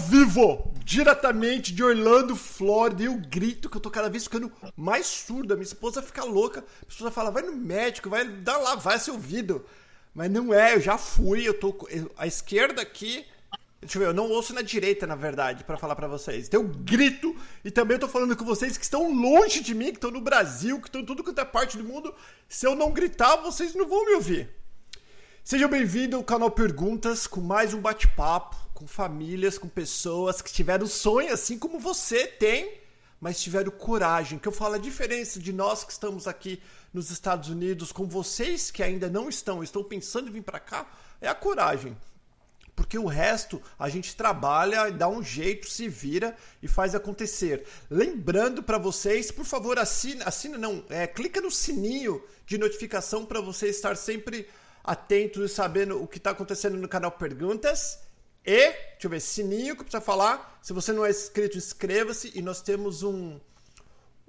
vivo, diretamente de Orlando, Flórida. E eu grito que eu tô cada vez ficando mais surda. Minha esposa fica louca. A esposa fala, vai no médico, vai dar lá, vai seu ouvido. Mas não é, eu já fui, eu tô. A esquerda aqui. Deixa eu ver, eu não ouço na direita, na verdade, para falar para vocês. Então eu grito e também eu tô falando com vocês que estão longe de mim, que estão no Brasil, que estão em tudo quanto é parte do mundo. Se eu não gritar, vocês não vão me ouvir. Sejam bem-vindos ao canal Perguntas com mais um bate-papo com famílias, com pessoas que tiveram sonho assim como você tem, mas tiveram coragem. Que eu falo a diferença de nós que estamos aqui nos Estados Unidos com vocês que ainda não estão, estão pensando em vir para cá, é a coragem. Porque o resto a gente trabalha, dá um jeito, se vira e faz acontecer. Lembrando para vocês, por favor, assina, assina não, é, clica no sininho de notificação para você estar sempre atento e sabendo o que está acontecendo no canal Perguntas. E, deixa eu ver, sininho que precisa falar. Se você não é inscrito, inscreva-se. E nós temos um,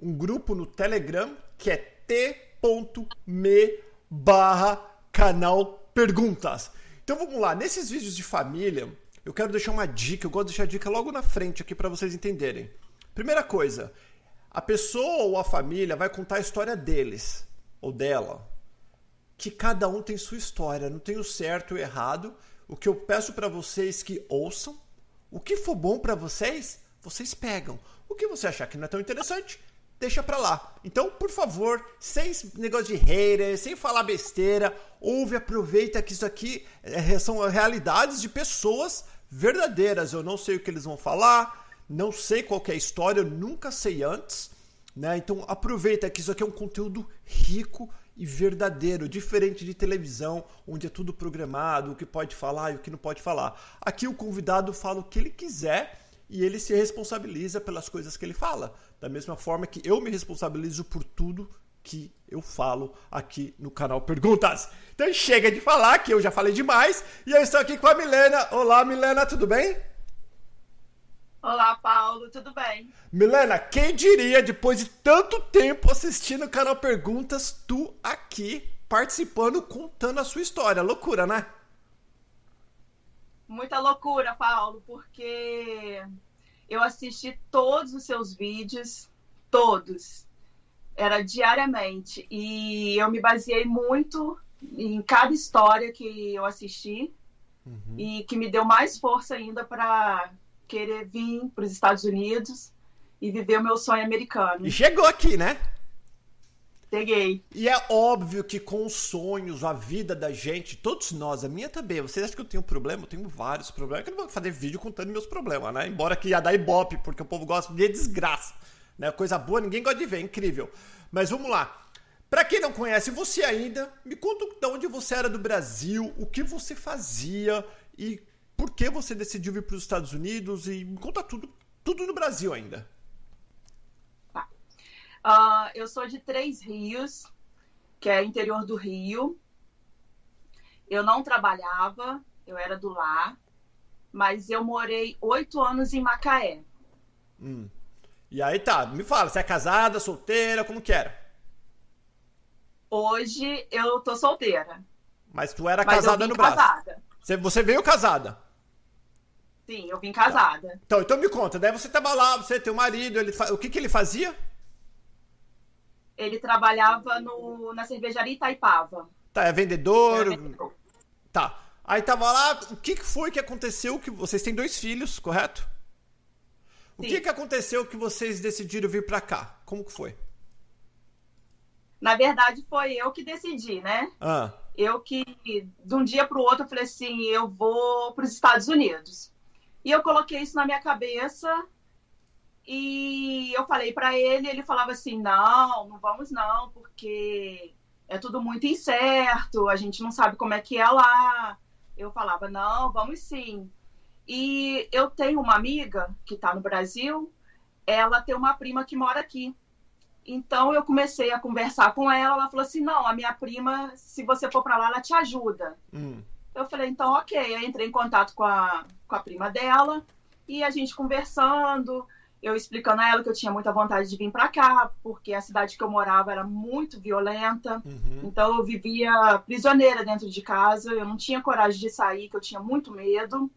um grupo no Telegram que é t.me barra canal Perguntas. Então vamos lá, nesses vídeos de família, eu quero deixar uma dica, eu gosto de deixar a dica logo na frente aqui para vocês entenderem. Primeira coisa, a pessoa ou a família vai contar a história deles ou dela, que cada um tem sua história, não tem o certo e o errado. O que eu peço para vocês que ouçam, o que for bom para vocês, vocês pegam. O que você achar que não é tão interessante, deixa pra lá. Então, por favor, sem negócio de hater, sem falar besteira, ouve, aproveita que isso aqui é, são realidades de pessoas verdadeiras. Eu não sei o que eles vão falar, não sei qual é a história, eu nunca sei antes. Né? Então aproveita que isso aqui é um conteúdo rico e verdadeiro, diferente de televisão, onde é tudo programado, o que pode falar e o que não pode falar. Aqui o convidado fala o que ele quiser e ele se responsabiliza pelas coisas que ele fala. Da mesma forma que eu me responsabilizo por tudo que eu falo aqui no canal Perguntas. Então chega de falar, que eu já falei demais. E eu estou aqui com a Milena. Olá, Milena, tudo bem? Olá, Paulo, tudo bem? Milena, quem diria, depois de tanto tempo assistindo o canal Perguntas, tu aqui participando, contando a sua história. Loucura, né? Muita loucura, Paulo, porque eu assisti todos os seus vídeos, todos. Era diariamente. E eu me baseei muito em cada história que eu assisti uhum. e que me deu mais força ainda para querer vir para os Estados Unidos e viver o meu sonho americano. E chegou aqui, né? Cheguei. E é óbvio que com os sonhos, a vida da gente, todos nós, a minha também. Vocês acham que eu tenho problema? Eu tenho vários problemas. Eu não vou fazer vídeo contando meus problemas, né? Embora que ia dar ibope, porque o povo gosta de desgraça. Né? Coisa boa, ninguém gosta de ver, é incrível. Mas vamos lá. Para quem não conhece você ainda, me conta de onde você era do Brasil, o que você fazia e por que você decidiu vir para os Estados Unidos e me conta tudo, tudo no Brasil ainda. Tá. Uh, eu sou de Três Rios, que é interior do Rio. Eu não trabalhava, eu era do lar, mas eu morei oito anos em Macaé. Hum. E aí tá, me fala, você é casada, solteira, como que era? Hoje eu tô solteira. Mas tu era casada no Brasil? Casada. Você veio casada? Sim, eu vim casada. Tá. Então, então me conta, daí você tava lá, você tem um marido, ele o que que ele fazia? Ele trabalhava no, na cervejaria Itaipava. Tá, é vendedor. É vendedor. Tá. Aí tava lá, o que foi que aconteceu que vocês têm dois filhos, correto? O Sim. que que aconteceu que vocês decidiram vir para cá? Como que foi? Na verdade, foi eu que decidi, né? Ah. Eu que, de um dia para o outro, falei assim: eu vou para os Estados Unidos. E eu coloquei isso na minha cabeça e eu falei para ele, ele falava assim: "Não, não vamos não, porque é tudo muito incerto, a gente não sabe como é que é lá". Eu falava: "Não, vamos sim". E eu tenho uma amiga que está no Brasil, ela tem uma prima que mora aqui. Então eu comecei a conversar com ela, ela falou assim: "Não, a minha prima, se você for para lá, ela te ajuda". Hum. Eu falei, então, ok. Aí entrei em contato com a, com a prima dela e a gente conversando, eu explicando a ela que eu tinha muita vontade de vir para cá, porque a cidade que eu morava era muito violenta. Uhum. Então eu vivia prisioneira dentro de casa, eu não tinha coragem de sair, que eu tinha muito medo.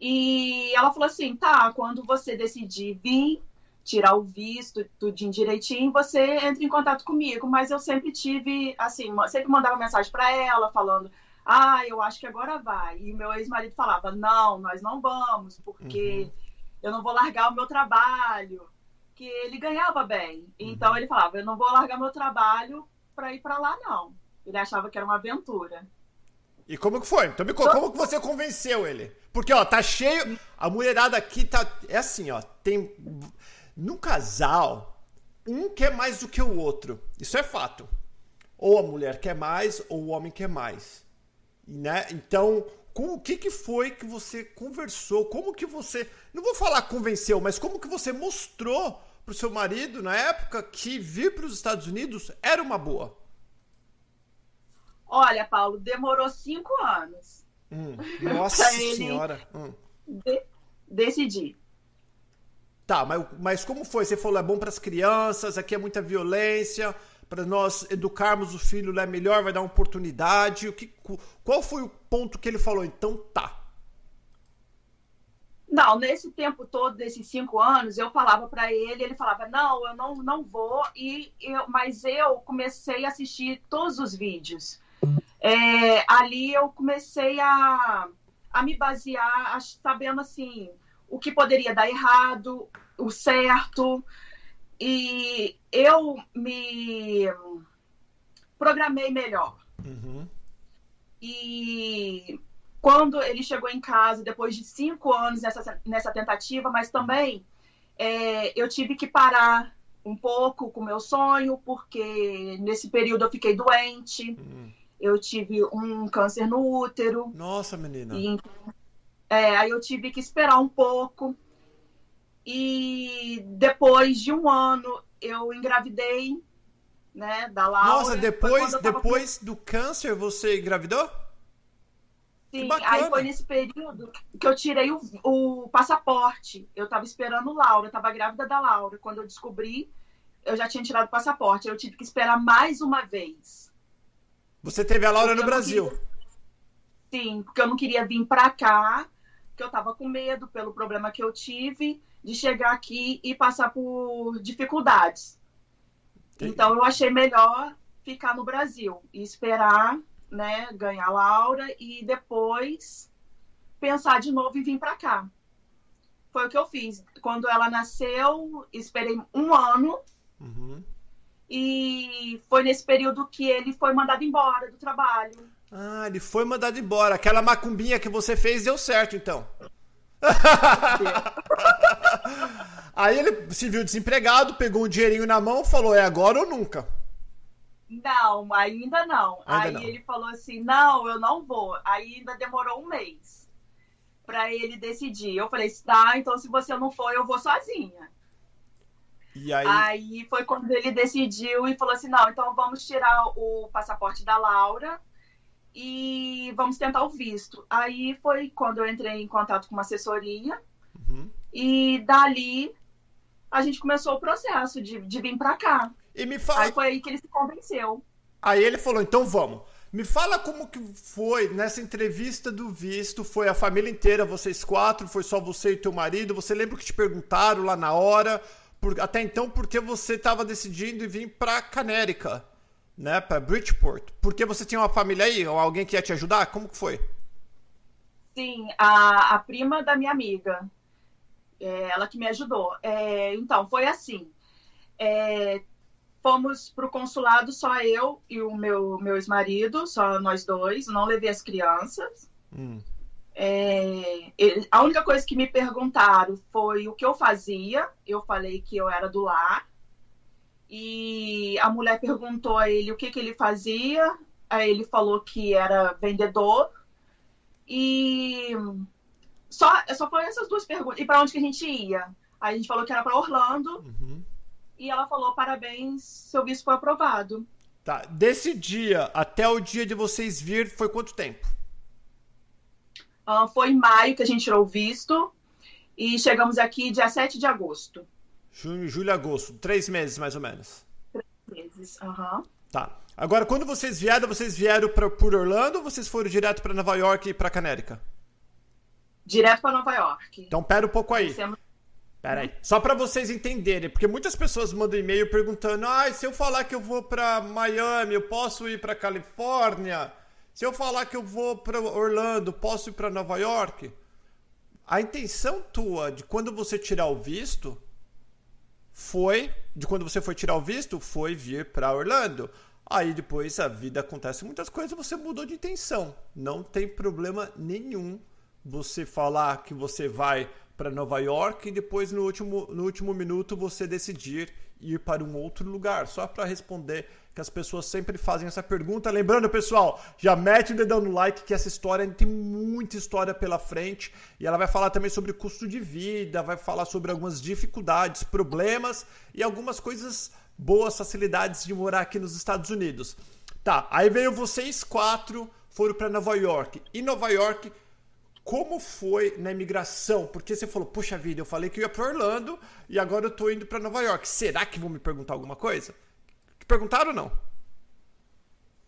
E ela falou assim: tá, quando você decidir vir tirar o visto, tudo direitinho, você entra em contato comigo. Mas eu sempre tive, assim, sempre mandava mensagem para ela falando: ah, eu acho que agora vai. E o meu ex-marido falava: não, nós não vamos, porque uhum. eu não vou largar o meu trabalho. Que ele ganhava bem. Então uhum. ele falava: eu não vou largar meu trabalho para ir para lá, não. Ele achava que era uma aventura. E como que foi? Então me conta, como que você convenceu ele? Porque, ó, tá cheio. A mulherada aqui tá. É assim, ó. Tem. No casal, um quer mais do que o outro. Isso é fato. Ou a mulher quer mais, ou o homem quer mais. Né? Então, com o que, que foi que você conversou? Como que você. Não vou falar convenceu, mas como que você mostrou pro seu marido na época que vir para os Estados Unidos era uma boa? Olha, Paulo, demorou cinco anos. Hum, nossa senhora. Hum. De decidir. Tá, mas, mas como foi? Você falou é bom para as crianças, aqui é muita violência, para nós educarmos o filho é melhor, vai dar uma oportunidade. O que, qual foi o ponto que ele falou? Então tá. Não, nesse tempo todo, desses cinco anos, eu falava para ele, ele falava, não, eu não, não vou, e eu, mas eu comecei a assistir todos os vídeos é, ali eu comecei a, a me basear, sabendo assim, o que poderia dar errado, o certo. E eu me programei melhor. Uhum. E quando ele chegou em casa, depois de cinco anos nessa, nessa tentativa, mas também é, eu tive que parar um pouco com o meu sonho, porque nesse período eu fiquei doente. Uhum eu tive um câncer no útero. Nossa, menina. E, é, aí eu tive que esperar um pouco. E depois de um ano eu engravidei, né, da Laura. Nossa, depois, depois com... do câncer você engravidou? Sim, aí foi nesse período que eu tirei o, o passaporte. Eu tava esperando Laura, eu tava grávida da Laura. Quando eu descobri, eu já tinha tirado o passaporte. Eu tive que esperar mais uma vez. Você teve a Laura no Brasil? Queria... Sim, porque eu não queria vir para cá, porque eu estava com medo pelo problema que eu tive de chegar aqui e passar por dificuldades. Entendi. Então eu achei melhor ficar no Brasil e esperar, né, ganhar a Laura e depois pensar de novo e vir para cá. Foi o que eu fiz. Quando ela nasceu, esperei um ano. Uhum. E foi nesse período que ele foi mandado embora do trabalho. Ah, ele foi mandado embora. Aquela macumbinha que você fez deu certo, então. Aí ele se viu desempregado, pegou um dinheirinho na mão, falou: é agora ou nunca? Não, ainda não. Ainda Aí não. ele falou assim: não, eu não vou. Aí ainda demorou um mês para ele decidir. Eu falei: tá, então se você não for, eu vou sozinha. E aí... aí foi quando ele decidiu e falou assim: não, então vamos tirar o passaporte da Laura e vamos tentar o visto. Aí foi quando eu entrei em contato com uma assessoria uhum. e dali a gente começou o processo de, de vir para cá. E me fala... Aí foi aí que ele se convenceu. Aí ele falou: então vamos. Me fala como que foi nessa entrevista do visto, foi a família inteira, vocês quatro, foi só você e teu marido, você lembra que te perguntaram lá na hora? por, até então porque você estava decidindo vir para Canérica, né, para Bridgeport. Porque você tinha uma família aí, ou alguém que ia te ajudar? Como que foi? Sim, a, a prima da minha amiga, é, ela que me ajudou. É, então, foi assim. É, fomos para o consulado só eu e o meu, meu ex-marido, só nós dois, não levei as crianças. Hum. É, ele, a única coisa que me perguntaram foi o que eu fazia. Eu falei que eu era do lar. E a mulher perguntou a ele o que, que ele fazia. Aí ele falou que era vendedor. E só, só foram essas duas perguntas. E para onde que a gente ia? Aí a gente falou que era para Orlando. Uhum. E ela falou: parabéns, seu visto foi aprovado. Tá. Desse dia até o dia de vocês vir, foi quanto tempo? Uh, foi em maio que a gente tirou o visto e chegamos aqui dia 7 de agosto. Junho, julho, agosto. Três meses, mais ou menos. Três meses, aham. Uhum. Tá. Agora, quando vocês vieram, vocês vieram pra, por Orlando ou vocês foram direto para Nova York e para Canérica? Direto para Nova York. Então, pera um pouco aí. Pera aí. Só para vocês entenderem, porque muitas pessoas mandam e-mail perguntando: ah, se eu falar que eu vou para Miami, eu posso ir para Califórnia? Se eu falar que eu vou para Orlando, posso ir para Nova York? A intenção tua de quando você tirar o visto foi, de quando você foi tirar o visto, foi vir para Orlando. Aí depois a vida acontece muitas coisas, você mudou de intenção. Não tem problema nenhum você falar que você vai para Nova York e depois no último, no último minuto você decidir ir para um outro lugar. Só para responder que as pessoas sempre fazem essa pergunta. Lembrando, pessoal, já mete o dedão no like que essa história tem muita história pela frente e ela vai falar também sobre custo de vida, vai falar sobre algumas dificuldades, problemas e algumas coisas boas, facilidades de morar aqui nos Estados Unidos. Tá, aí veio vocês quatro, foram para Nova York. E Nova York, como foi na imigração? Porque você falou, puxa vida, eu falei que eu ia para Orlando e agora eu tô indo para Nova York. Será que vão me perguntar alguma coisa? Te perguntaram ou não?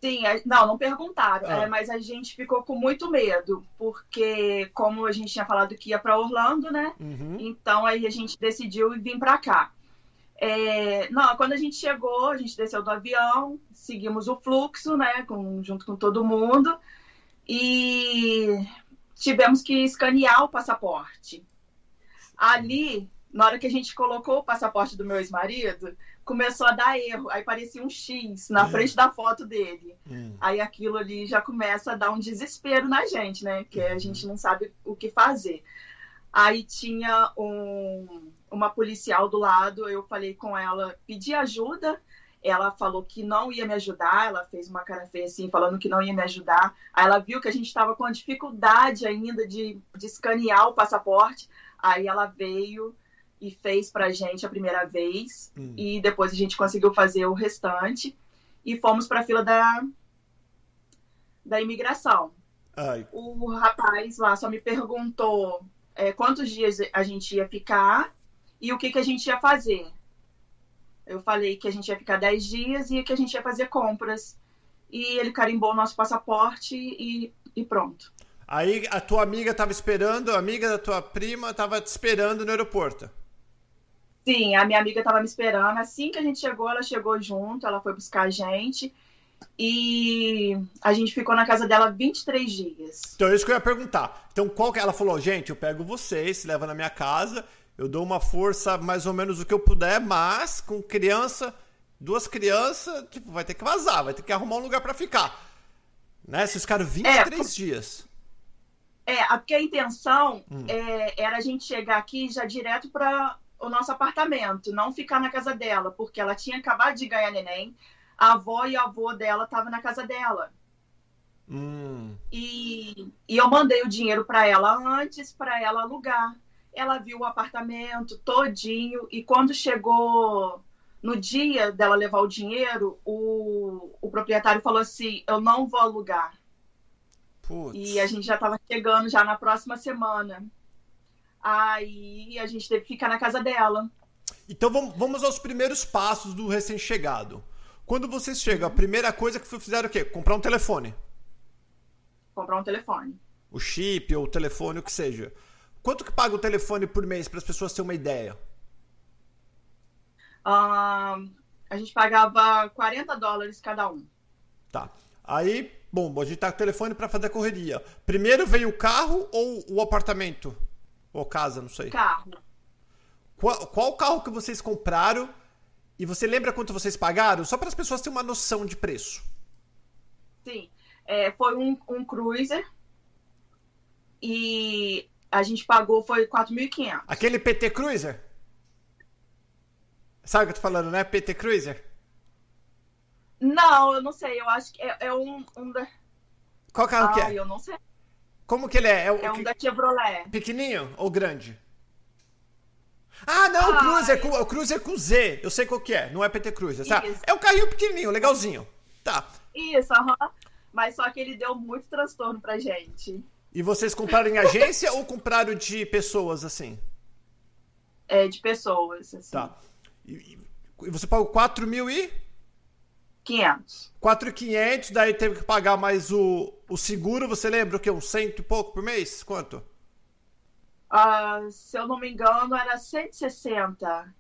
Sim, não, não perguntaram, ah. é, mas a gente ficou com muito medo, porque como a gente tinha falado que ia para Orlando, né? Uhum. Então aí a gente decidiu vir para cá. É, não, quando a gente chegou, a gente desceu do avião, seguimos o fluxo, né, com, junto com todo mundo, e tivemos que escanear o passaporte. Ali, na hora que a gente colocou o passaporte do meu ex-marido, começou a dar erro. Aí parecia um X na frente da foto dele. Hum. Aí aquilo ali já começa a dar um desespero na gente, né? Que a uhum. gente não sabe o que fazer. Aí tinha um, uma policial do lado, eu falei com ela, pedi ajuda. Ela falou que não ia me ajudar, ela fez uma cara feia assim, falando que não ia me ajudar. Aí ela viu que a gente estava com dificuldade ainda de, de escanear o passaporte. Aí ela veio e fez pra gente a primeira vez. Hum. E depois a gente conseguiu fazer o restante. E fomos pra fila da, da imigração. Ai. O rapaz lá só me perguntou é, quantos dias a gente ia ficar e o que, que a gente ia fazer. Eu falei que a gente ia ficar 10 dias e que a gente ia fazer compras. E ele carimbou o nosso passaporte e, e pronto. Aí a tua amiga estava esperando, a amiga da tua prima estava te esperando no aeroporto. Sim, a minha amiga estava me esperando. Assim que a gente chegou, ela chegou junto, ela foi buscar a gente. E a gente ficou na casa dela 23 dias. Então, é isso que eu ia perguntar. Então, qual que ela falou? Gente, eu pego vocês, se leva na minha casa, eu dou uma força mais ou menos o que eu puder, mas com criança, duas crianças, tipo, vai ter que vazar, vai ter que arrumar um lugar para ficar. Né? Vocês ficaram 23 é, dias. É, porque a intenção hum. é, era a gente chegar aqui já direto para o nosso apartamento, não ficar na casa dela, porque ela tinha acabado de ganhar neném a avó e o avô dela estavam na casa dela. Hum. E, e eu mandei o dinheiro para ela antes, para ela alugar. Ela viu o apartamento todinho e quando chegou no dia dela levar o dinheiro, o, o proprietário falou assim: Eu não vou alugar. Putz. E a gente já estava chegando já na próxima semana. Aí a gente teve que ficar na casa dela. Então vamos aos primeiros passos do recém-chegado. Quando vocês chegam, a primeira coisa que fizeram é o quê? Comprar um telefone. Comprar um telefone. O chip ou o telefone, o que seja. Quanto que paga o telefone por mês para as pessoas terem uma ideia? Uh, a gente pagava 40 dólares cada um. Tá. Aí, bom, a gente tá com o telefone para fazer a correria. Primeiro veio o carro ou o apartamento? Ou casa, não sei. Carro. Qual, qual carro que vocês compraram e você lembra quanto vocês pagaram? Só para as pessoas terem uma noção de preço. Sim. É, foi um, um cruiser. E a gente pagou foi 4.500. Aquele PT Cruiser? Sabe o que eu tô falando, né? PT Cruiser? Não, eu não sei. Eu acho que é, é um, um da... Qual carro ah, que é? eu não sei. Como que ele é? É, é um que... da Chevrolet. Pequenininho ou grande? Ah, não, o Cruiser, com, o Cruiser com Z. Eu sei qual que é, não é PT Cruiser, tá? É um carrinho pequenininho, legalzinho. Tá. Isso, aham. Mas só que ele deu muito transtorno pra gente. E vocês compraram em agência ou compraram de pessoas, assim? É, de pessoas, assim. Tá. E, e você pagou 4 mil e... 500. 4.500, daí teve que pagar mais o, o seguro, você lembra o quê? Um cento e pouco por mês? Quanto? Uh, se eu não me engano, era 160.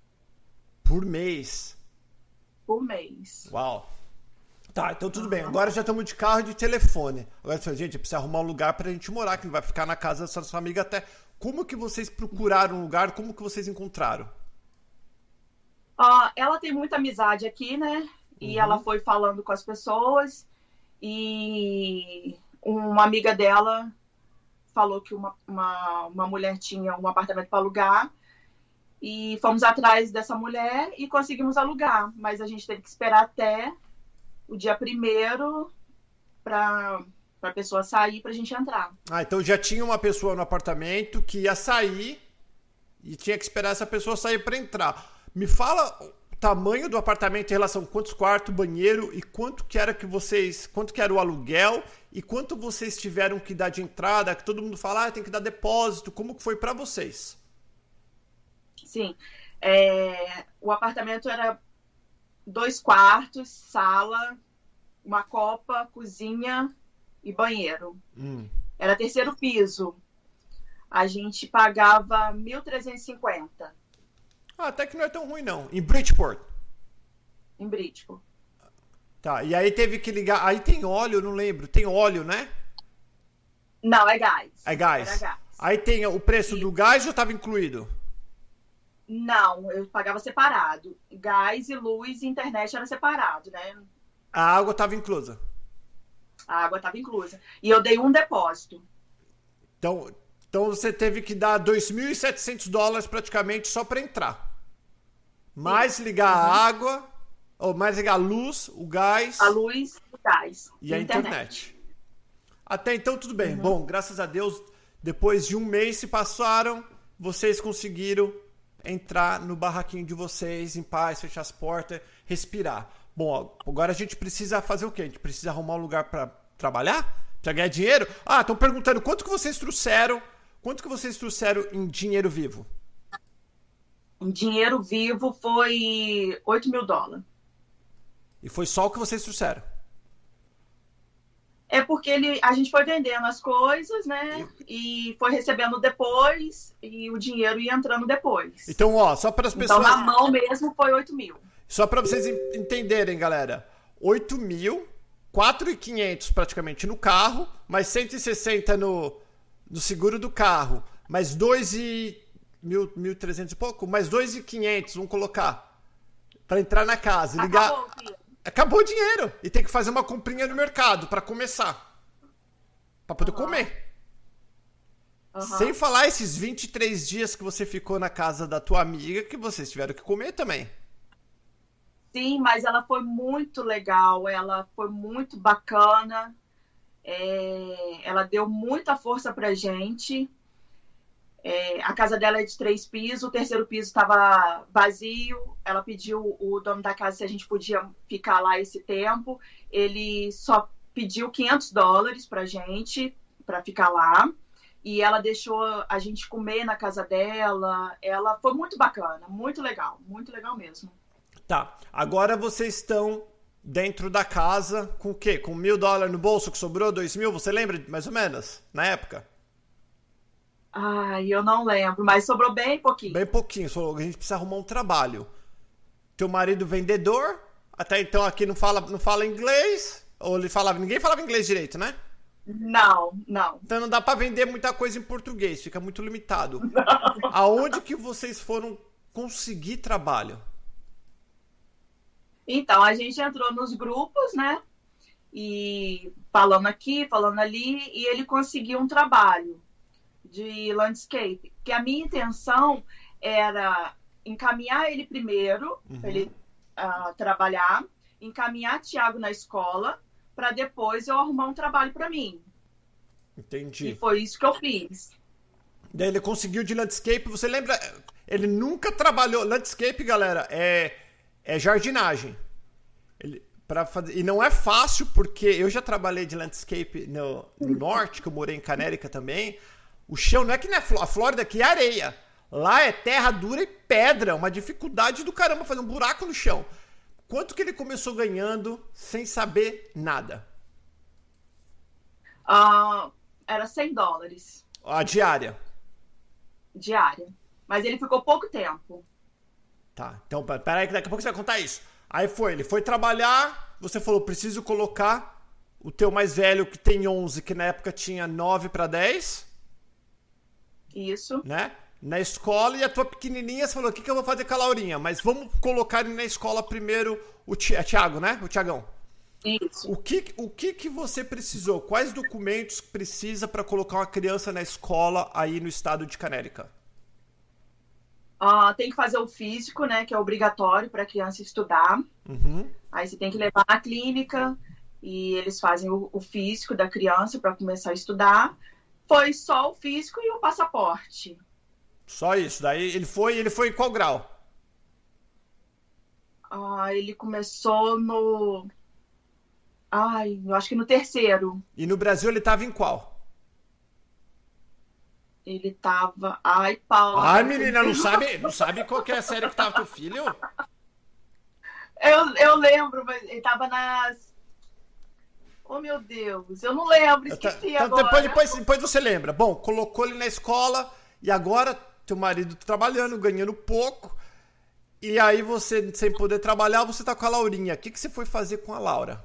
Por mês? Por mês. Uau. Tá, então tudo uhum. bem. Agora já estamos de carro e de telefone. Agora, gente, precisa arrumar um lugar pra gente morar, que não vai ficar na casa dessa sua amiga até. Como que vocês procuraram um lugar? Como que vocês encontraram? Uh, ela tem muita amizade aqui, né? E uhum. ela foi falando com as pessoas. E uma amiga dela falou que uma, uma, uma mulher tinha um apartamento para alugar. E fomos atrás dessa mulher e conseguimos alugar. Mas a gente teve que esperar até o dia primeiro para a pessoa sair para a gente entrar. Ah, então já tinha uma pessoa no apartamento que ia sair e tinha que esperar essa pessoa sair para entrar. Me fala tamanho do apartamento em relação a quantos quartos, banheiro e quanto que era que vocês, quanto que era o aluguel e quanto vocês tiveram que dar de entrada, que todo mundo fala, ah, tem que dar depósito, como que foi para vocês? Sim, é, o apartamento era dois quartos, sala, uma copa, cozinha e banheiro. Hum. Era terceiro piso. A gente pagava 1.350. Ah, até que não é tão ruim, não. Em Bridgeport? Em Bridgeport. Tá, e aí teve que ligar. Aí tem óleo, não lembro. Tem óleo, né? Não, é gás. É gás. gás. Aí tem o preço do gás ou estava incluído? Não, eu pagava separado. Gás e luz e internet era separado, né? A água estava inclusa. A água estava inclusa. E eu dei um depósito. Então, então você teve que dar 2.700 dólares praticamente só para entrar. Mais Sim. ligar uhum. a água, ou mais ligar a luz, o gás. A luz, o gás. E, e a internet. internet. Até então tudo bem. Uhum. Bom, graças a Deus, depois de um mês se passaram, vocês conseguiram entrar no barraquinho de vocês em paz, fechar as portas, respirar. Bom, agora a gente precisa fazer o quê? A gente precisa arrumar um lugar para trabalhar? Para ganhar dinheiro? Ah, estão perguntando quanto que vocês trouxeram? Quanto que vocês trouxeram em dinheiro vivo? Em dinheiro vivo foi 8 mil dólares. E foi só o que vocês trouxeram? É porque ele, a gente foi vendendo as coisas, né? E foi recebendo depois e o dinheiro ia entrando depois. Então, ó, só para as pessoas. Então, na mão mesmo foi 8 mil. Só para vocês entenderem, galera. 8 mil, 4,500 praticamente no carro, mais 160 no, no seguro do carro, mais 2 e... 1.300 e pouco, mais 2,500, vamos colocar. Para entrar na casa, ligar. Acabou, Acabou o dinheiro. E tem que fazer uma comprinha no mercado para começar. Para poder uhum. comer. Uhum. Sem falar esses 23 dias que você ficou na casa da tua amiga que vocês tiveram que comer também. Sim, mas ela foi muito legal, ela foi muito bacana. É... ela deu muita força pra gente. É, a casa dela é de três pisos, o terceiro piso estava vazio. Ela pediu o dono da casa se a gente podia ficar lá esse tempo. Ele só pediu 500 dólares para gente para ficar lá. E ela deixou a gente comer na casa dela. Ela foi muito bacana, muito legal, muito legal mesmo. Tá. Agora vocês estão dentro da casa com o quê? Com mil dólares no bolso que sobrou, dois mil? Você lembra mais ou menos? Na época? Ai, eu não lembro, mas sobrou bem pouquinho. Bem pouquinho, a gente precisa arrumar um trabalho. Teu marido vendedor, até então aqui não fala, não fala inglês, ou ele falava, ninguém falava inglês direito, né? Não, não. Então não dá para vender muita coisa em português, fica muito limitado. Não. Aonde que vocês foram conseguir trabalho? Então, a gente entrou nos grupos, né? E falando aqui, falando ali, e ele conseguiu um trabalho de landscape, que a minha intenção era encaminhar ele primeiro, uhum. para ele uh, trabalhar, encaminhar Tiago na escola, para depois eu arrumar um trabalho para mim. Entendi. E foi isso que eu fiz. Daí ele conseguiu de landscape. Você lembra? Ele nunca trabalhou. Landscape, galera, é, é jardinagem. Ele, fazer, e não é fácil, porque eu já trabalhei de landscape no, no norte, que eu morei em Canérica também. O chão não é que nem a Flórida aqui é areia. Lá é terra dura e pedra, uma dificuldade do caramba fazer um buraco no chão. Quanto que ele começou ganhando sem saber nada? Uh, era 100 dólares. A diária? diária. Mas ele ficou pouco tempo. Tá, então peraí que daqui a pouco você vai contar isso. Aí foi, ele foi trabalhar, você falou, preciso colocar o teu mais velho que tem 11, que na época tinha 9 para 10. Isso. Né? Na escola, e a tua pequenininha, você falou, o que, que eu vou fazer com a Laurinha? Mas vamos colocar ele na escola primeiro, o Tiago, né? O Tiagão. Isso. O que, o que que você precisou? Quais documentos precisa para colocar uma criança na escola aí no estado de Canérica? Uh, tem que fazer o físico, né? Que é obrigatório para a criança estudar. Uhum. Aí você tem que levar na clínica e eles fazem o, o físico da criança para começar a estudar. Foi só o físico e o passaporte. Só isso. Daí ele foi, ele foi em qual grau? Ah, ele começou no Ai, eu acho que no terceiro. E no Brasil ele tava em qual? Ele tava. Ai, Paulo. Ai, menina, não sabe, não sabe qual que é a série que tava teu filho? Eu, eu lembro, mas ele tava nas. Oh, meu Deus, eu não lembro, esqueci então, agora. Depois, depois, depois você lembra. Bom, colocou ele na escola e agora teu marido trabalhando, ganhando pouco. E aí você, sem poder trabalhar, você tá com a Laurinha. O que, que você foi fazer com a Laura?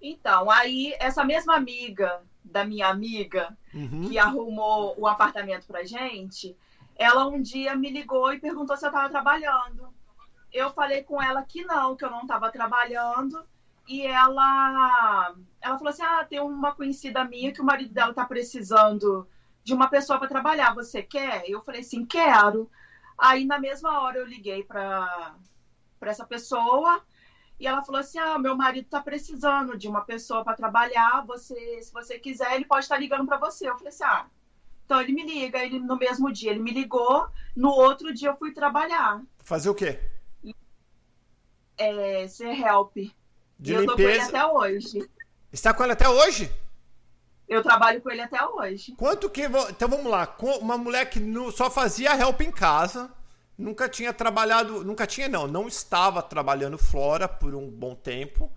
Então, aí essa mesma amiga da minha amiga uhum. que arrumou o apartamento pra gente, ela um dia me ligou e perguntou se eu estava trabalhando. Eu falei com ela que não, que eu não estava trabalhando. E ela, ela falou assim: Ah, tem uma conhecida minha que o marido dela está precisando de uma pessoa para trabalhar. Você quer? Eu falei assim: Quero. Aí, na mesma hora, eu liguei para essa pessoa e ela falou assim: Ah, meu marido está precisando de uma pessoa para trabalhar. Você, se você quiser, ele pode estar tá ligando para você. Eu falei assim: Ah, então ele me liga. Ele no mesmo dia ele me ligou. No outro dia eu fui trabalhar. Fazer o quê? É, ser help. De e limpeza. eu tô com ele até hoje. Está com ele até hoje? Eu trabalho com ele até hoje. Quanto que. Então vamos lá. Uma mulher que só fazia help em casa Nunca tinha trabalhado, nunca tinha não, não estava trabalhando fora por um bom tempo.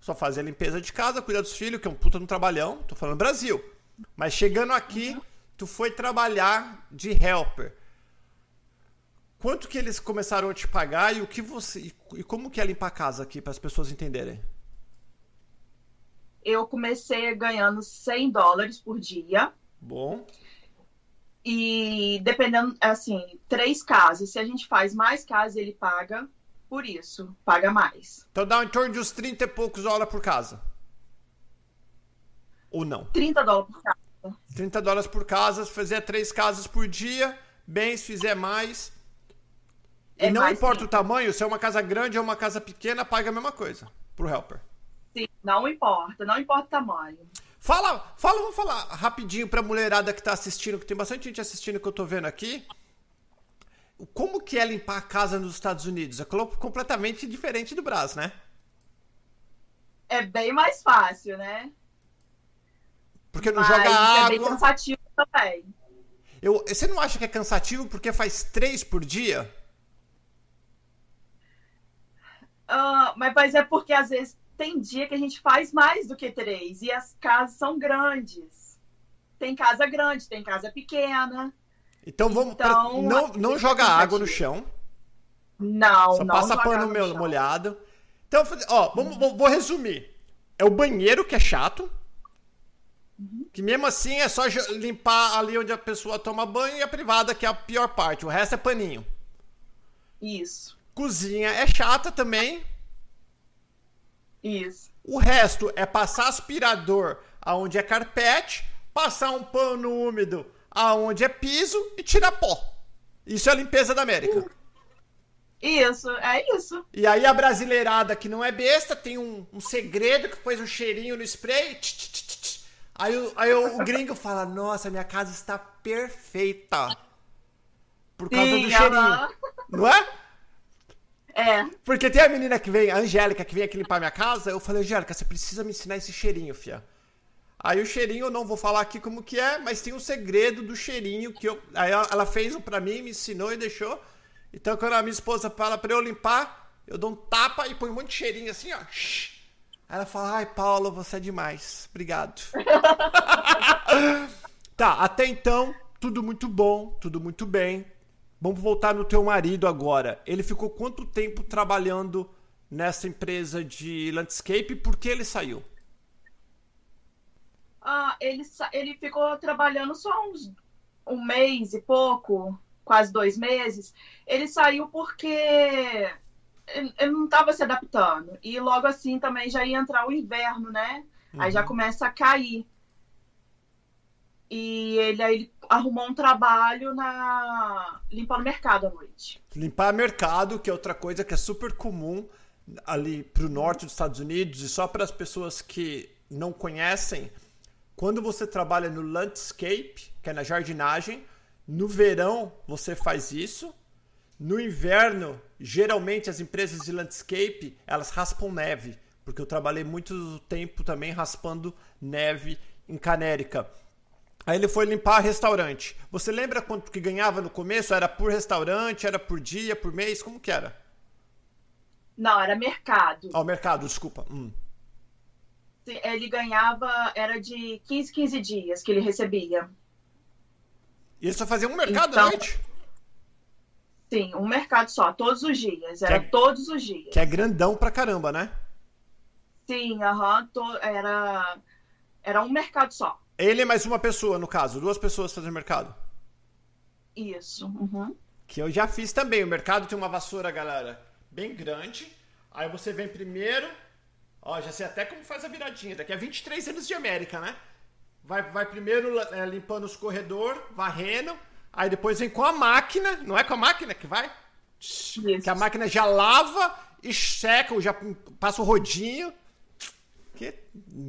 Só fazia limpeza de casa, cuidar dos filhos, que é um puta no trabalhão. Tô falando Brasil. Mas chegando aqui, tu foi trabalhar de helper. Quanto que eles começaram a te pagar e o que você e como que é limpar a casa aqui para as pessoas entenderem? Eu comecei ganhando 100 dólares por dia. Bom. E dependendo, assim, três casas. Se a gente faz mais casas, ele paga por isso, paga mais. Então dá em torno de uns 30 e poucos dólares por casa. Ou não? 30 dólares por casa. 30 dólares por casa, se fizer três casas por dia, bem, se fizer mais. É e não mais importa sim. o tamanho, se é uma casa grande ou uma casa pequena, paga a mesma coisa pro helper. Sim, não importa, não importa o tamanho. Fala, fala, vamos falar rapidinho pra mulherada que tá assistindo, que tem bastante gente assistindo que eu tô vendo aqui. Como que é limpar a casa nos Estados Unidos? É completamente diferente do Brasil, né? É bem mais fácil, né? Porque não Mas joga água. É bem cansativo também. Eu, você não acha que é cansativo porque faz três por dia? Uh, mas é porque às vezes tem dia que a gente faz mais do que três e as casas são grandes. Tem casa grande, tem casa pequena. Então vamos. Então, pra... não não joga água no chão. Não, Só não. passa pano meu, molhado. Então, ó, vamos, vou resumir. É o banheiro que é chato. Uhum. Que mesmo assim é só limpar ali onde a pessoa toma banho e a privada, que é a pior parte. O resto é paninho. Isso. Cozinha é chata também. Isso. O resto é passar aspirador aonde é carpete, passar um pano úmido aonde é piso e tirar pó. Isso é a limpeza da América. Isso, é isso. E aí a brasileirada que não é besta tem um, um segredo que pôs um cheirinho no spray. Tch, tch, tch, aí, o, aí o, o, gringo fala: Nossa, minha casa está perfeita. Por causa Sim, do cheirinho. Não é? É. Porque tem a menina que vem, a Angélica, que vem aqui limpar minha casa. Eu falei, Angélica, você precisa me ensinar esse cheirinho, fia. Aí o cheirinho, eu não vou falar aqui como que é, mas tem um segredo do cheirinho que eu. Aí ela fez um pra mim, me ensinou e deixou. Então quando a minha esposa fala pra eu limpar, eu dou um tapa e põe um monte de cheirinho assim, ó. Aí ela fala, ai, Paulo, você é demais. Obrigado. tá, até então, tudo muito bom, tudo muito bem. Vamos voltar no teu marido agora. Ele ficou quanto tempo trabalhando nessa empresa de landscape? Por que ele saiu? Ah, ele, ele ficou trabalhando só uns um mês e pouco, quase dois meses. Ele saiu porque ele, não estava se adaptando. E logo assim também já ia entrar o inverno, né? Uhum. Aí já uhum. começa a cair. E ele aí arrumou um trabalho na limpando mercado à noite. Limpar mercado, que é outra coisa que é super comum ali para o norte dos Estados Unidos e só para as pessoas que não conhecem, quando você trabalha no landscape, que é na jardinagem, no verão você faz isso. No inverno, geralmente as empresas de landscape, elas raspam neve, porque eu trabalhei muito tempo também raspando neve em Canérica. Aí ele foi limpar restaurante. Você lembra quanto que ganhava no começo? Era por restaurante, era por dia, por mês? Como que era? Não, era mercado. Ah, o mercado, desculpa. Hum. Ele ganhava, era de 15, 15 dias que ele recebia. E ele só fazia um mercado então, à noite? Sim, um mercado só, todos os dias. Era é, todos os dias. Que é grandão pra caramba, né? Sim, aham. Uhum, era, era um mercado só. Ele é mais uma pessoa, no caso, duas pessoas fazendo mercado. Isso. Uhum. Que eu já fiz também. O mercado tem uma vassoura, galera, bem grande. Aí você vem primeiro. Ó, já sei até como faz a viradinha. Daqui a 23 anos de América, né? Vai, vai primeiro é, limpando os corredores, varrendo. Aí depois vem com a máquina. Não é com a máquina que vai? Isso. Que a máquina já lava e seca, já passa o rodinho. Que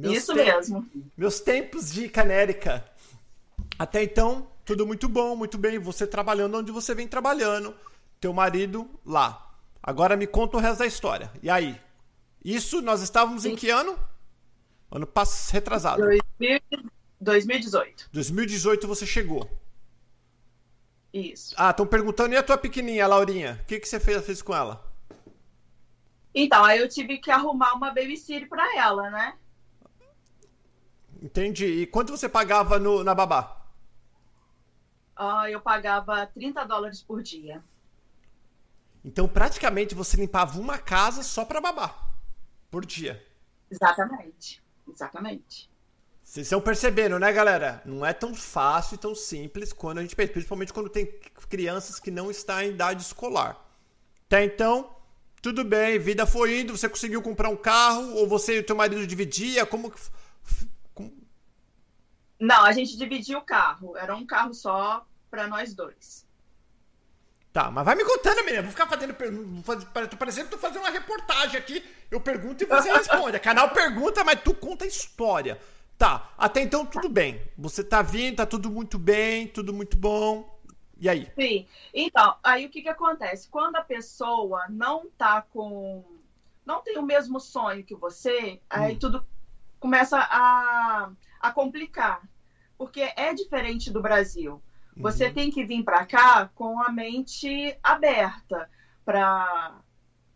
Isso mesmo. Meus tempos de canérica. Até então, tudo muito bom, muito bem. Você trabalhando onde você vem trabalhando. Teu marido lá. Agora me conta o resto da história. E aí? Isso nós estávamos Sim. em que ano? Ano passado, retrasado. 2018. 2018 você chegou. Isso. Ah, estão perguntando, e a tua pequenininha, a Laurinha? O que, que você fez, fez com ela? Então, aí eu tive que arrumar uma babysitter para ela, né? Entendi. E quanto você pagava no, na babá? Ah, eu pagava 30 dólares por dia. Então, praticamente, você limpava uma casa só para babá. Por dia. Exatamente. Exatamente. Vocês estão percebendo, né, galera? Não é tão fácil e tão simples quando a gente pensa, principalmente quando tem crianças que não estão em idade escolar. Até então, tudo bem, vida foi indo, você conseguiu comprar um carro, ou você e o teu marido dividia? Como que. Como... Não, a gente dividia o carro. Era um carro só para nós dois. Tá, mas vai me contando, menina. Vou ficar fazendo pergunta. Tô parecendo que tô fazendo uma reportagem aqui. Eu pergunto e você responde. A canal pergunta, mas tu conta a história. Tá, até então tudo bem. Você tá vindo, tá tudo muito bem, tudo muito bom. E aí? Sim. Então, aí o que, que acontece? Quando a pessoa não tá com. não tem o mesmo sonho que você, hum. aí tudo começa a, a complicar. Porque é diferente do Brasil. Você uhum. tem que vir para cá com a mente aberta para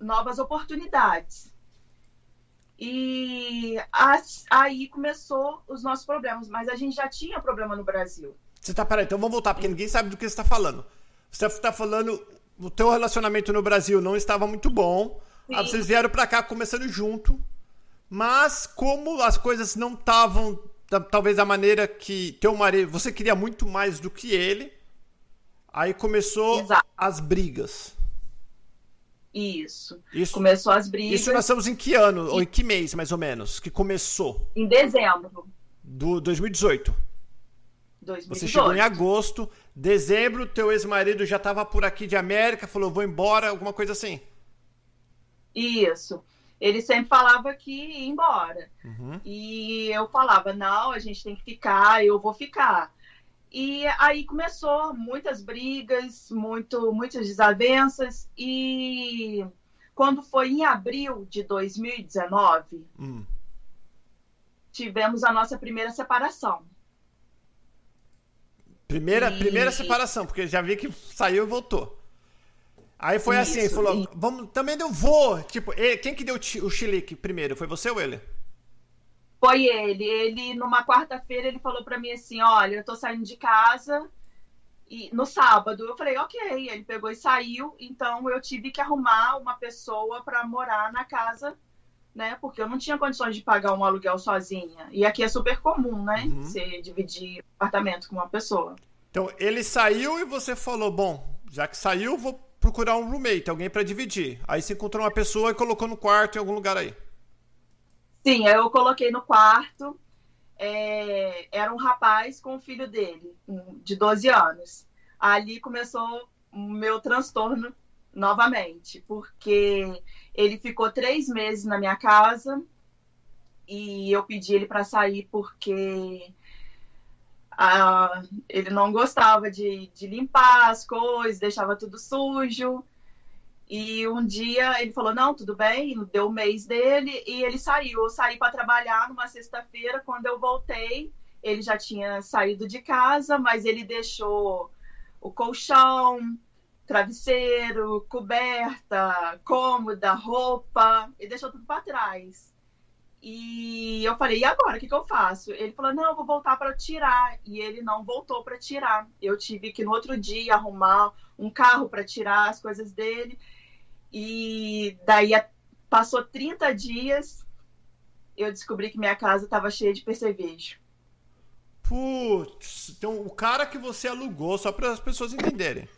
novas oportunidades. E aí começou os nossos problemas, mas a gente já tinha problema no Brasil. Você tá, peraí, então vamos voltar, porque ninguém sabe do que você está falando. Você está falando, o teu relacionamento no Brasil não estava muito bom. Sim. Aí vocês vieram para cá começando junto. Mas como as coisas não estavam talvez da maneira que teu marido, você queria muito mais do que ele, aí começou Exato. as brigas. Isso. Isso. Começou as brigas. Isso nós estamos em que ano, e... ou em que mês, mais ou menos, que começou? Em dezembro. Do 2018. 2018. Você chegou em agosto, dezembro, teu ex-marido já estava por aqui de América, falou, vou embora, alguma coisa assim. Isso. Ele sempre falava que ia embora. Uhum. E eu falava, não, a gente tem que ficar, eu vou ficar. E aí começou muitas brigas, muito, muitas desavenças. E quando foi em abril de 2019, hum. tivemos a nossa primeira separação. Primeira, e... primeira separação, porque já vi que saiu e voltou. Aí foi Isso, assim, falou, vamos, também eu vou. Tipo, ele, quem que deu o chilique primeiro? Foi você ou ele? Foi ele. Ele, numa quarta-feira, ele falou para mim assim: olha, eu tô saindo de casa E no sábado eu falei, ok, ele pegou e saiu, então eu tive que arrumar uma pessoa para morar na casa, né? Porque eu não tinha condições de pagar um aluguel sozinha. E aqui é super comum, né? Uhum. Você dividir apartamento com uma pessoa. Então ele saiu e você falou, bom, já que saiu, vou procurar um roommate, alguém para dividir. Aí você encontrou uma pessoa e colocou no quarto em algum lugar aí. Sim, eu coloquei no quarto. É, era um rapaz com o filho dele, de 12 anos. Ali começou o meu transtorno novamente, porque ele ficou três meses na minha casa e eu pedi ele para sair porque ah, ele não gostava de, de limpar as coisas, deixava tudo sujo. E um dia ele falou: Não, tudo bem, deu o mês dele e ele saiu. Eu saí para trabalhar numa sexta-feira. Quando eu voltei, ele já tinha saído de casa, mas ele deixou o colchão, travesseiro, coberta, cômoda, roupa, ele deixou tudo para trás. E eu falei, e agora? O que, que eu faço? Ele falou, não, eu vou voltar para tirar. E ele não voltou para tirar. Eu tive que no outro dia arrumar um carro para tirar as coisas dele. E daí passou 30 dias, eu descobri que minha casa estava cheia de percevejo. Putz, então o cara que você alugou, só para as pessoas entenderem.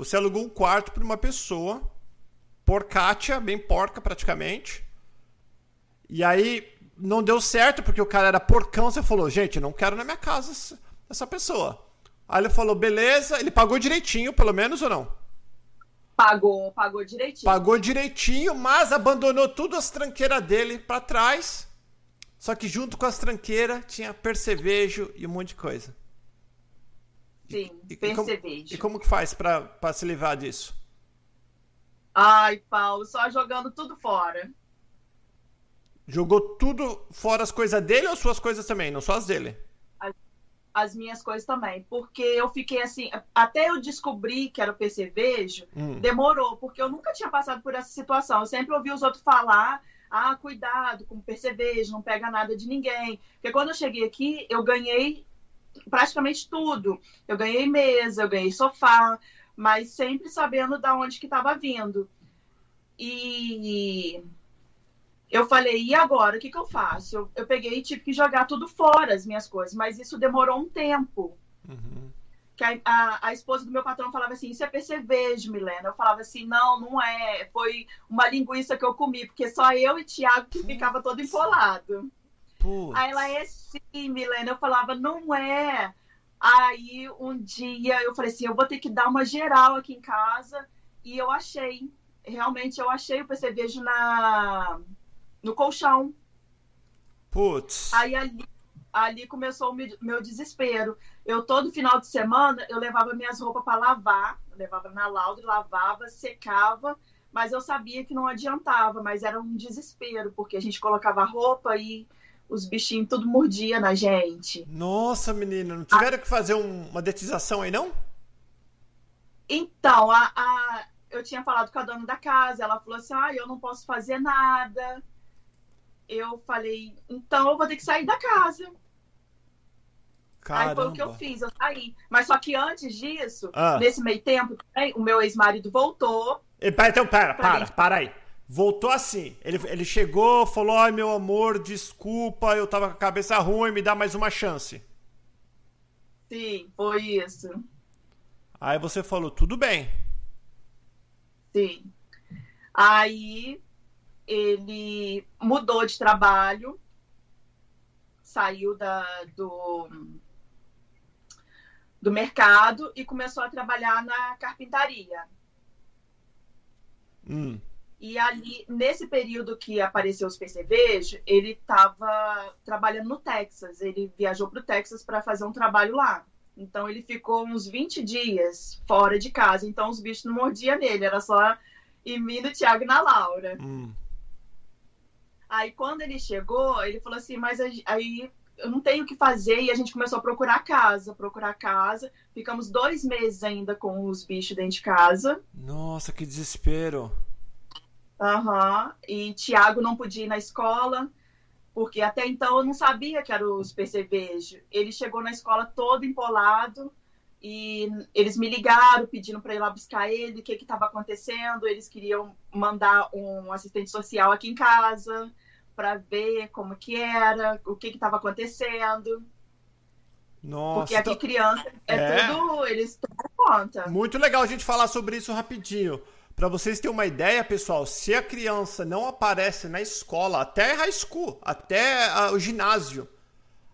Você alugou um quarto para uma pessoa, porcátia, bem porca praticamente e aí não deu certo porque o cara era porcão. Você falou, gente, não quero na minha casa essa pessoa. Aí ele falou, beleza. Ele pagou direitinho, pelo menos ou não? Pagou, pagou direitinho. Pagou direitinho, mas abandonou tudo as tranqueiras dele para trás. Só que junto com as tranqueiras tinha percevejo e um monte de coisa. Sim, e, percevejo. E como, e como que faz para se livrar disso? Ai, Paulo, só jogando tudo fora. Jogou tudo fora as coisas dele ou suas coisas também? Não só as dele? As, as, minhas coisas também. Porque eu fiquei assim, até eu descobrir que era o percevejo, hum. demorou, porque eu nunca tinha passado por essa situação. Eu sempre ouvi os outros falar. Ah, cuidado com o percevejo, não pega nada de ninguém. Porque quando eu cheguei aqui, eu ganhei praticamente tudo. Eu ganhei mesa, eu ganhei sofá, mas sempre sabendo de onde que estava vindo. E eu falei, e agora? O que, que eu faço? Eu, eu peguei e tive que jogar tudo fora, as minhas coisas, mas isso demorou um tempo. Uhum. Que a, a, a, esposa do meu patrão falava assim: Isso é percevejo, Milena. Eu falava assim: Não, não é. Foi uma linguiça que eu comi, porque só eu e Tiago que ficava todo empolado. Putz. Aí ela é sim, Milena. Eu falava: Não é. Aí um dia eu falei assim: Eu vou ter que dar uma geral aqui em casa. E eu achei. Realmente eu achei o percevejo na no colchão. Putz. Aí ali, ali começou o meu desespero. Eu todo final de semana eu levava minhas roupas para lavar, eu levava na lauda, lavava, secava, mas eu sabia que não adiantava, mas era um desespero, porque a gente colocava roupa e os bichinhos tudo mordia na gente. Nossa, menina, não tiveram a... que fazer um, uma detização aí, não? Então, a, a, eu tinha falado com a dona da casa, ela falou assim: ah, eu não posso fazer nada eu falei, então eu vou ter que sair da casa. Caramba. Aí foi o que eu fiz, eu saí. Mas só que antes disso, ah. nesse meio tempo, o meu ex-marido voltou. E, então, pera, para, para aí. Voltou assim. Ele, ele chegou, falou: Ai, meu amor, desculpa, eu tava com a cabeça ruim, me dá mais uma chance. Sim, foi isso. Aí você falou: Tudo bem. Sim. Aí ele mudou de trabalho, saiu da, do, do mercado e começou a trabalhar na carpintaria. Hum. E ali, nesse período que apareceu os percevejos, ele estava trabalhando no Texas. Ele viajou para o Texas para fazer um trabalho lá. Então, ele ficou uns 20 dias fora de casa. Então, os bichos não mordiam nele. Era só em mim, no Thiago e na Laura. Hum. Aí quando ele chegou, ele falou assim, mas aí eu não tenho o que fazer e a gente começou a procurar casa, procurar casa. Ficamos dois meses ainda com os bichos dentro de casa. Nossa, que desespero. Aham. Uhum. E Tiago não podia ir na escola, porque até então eu não sabia que eram os percevejos. Ele chegou na escola todo empolado e eles me ligaram pedindo para ir lá buscar ele, o que estava acontecendo. Eles queriam mandar um assistente social aqui em casa para ver como que era, o que estava acontecendo. Nossa, Porque aqui então... criança é, é, tudo, eles tomam conta. Muito legal a gente falar sobre isso rapidinho. Para vocês terem uma ideia, pessoal, se a criança não aparece na escola, até high school, até a, o ginásio,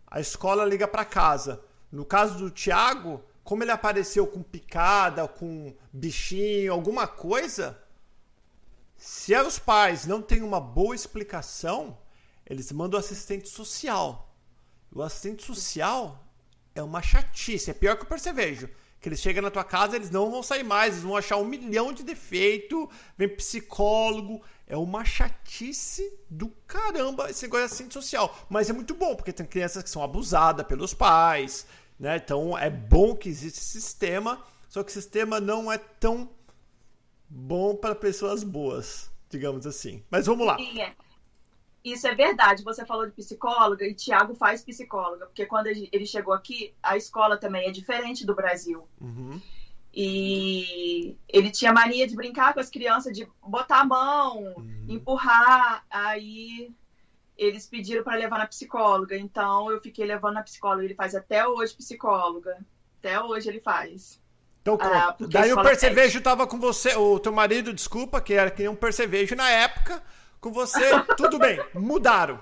a escola liga para casa. No caso do Tiago, como ele apareceu com picada, com bichinho, alguma coisa, se os pais não têm uma boa explicação, eles mandam o assistente social. O assistente social é uma chatice, é pior que o percevejo. Que eles chegam na tua casa, eles não vão sair mais, eles vão achar um milhão de defeito, vem psicólogo. É uma chatice do caramba esse negócio de assistente social. Mas é muito bom, porque tem crianças que são abusadas pelos pais, né? Então é bom que existe esse sistema, só que o sistema não é tão bom para pessoas boas, digamos assim. Mas vamos lá. Sim, é. Isso é verdade. Você falou de psicóloga e Tiago faz psicóloga, porque quando ele chegou aqui, a escola também é diferente do Brasil. Uhum. E ele tinha mania de brincar com as crianças, de botar a mão, uhum. empurrar. Aí eles pediram para levar na psicóloga, então eu fiquei levando na psicóloga. Ele faz até hoje psicóloga. Até hoje ele faz. Então, ah, daí o percevejo estava com você, o teu marido, desculpa, que era que um percevejo na época, com você, tudo bem, mudaram.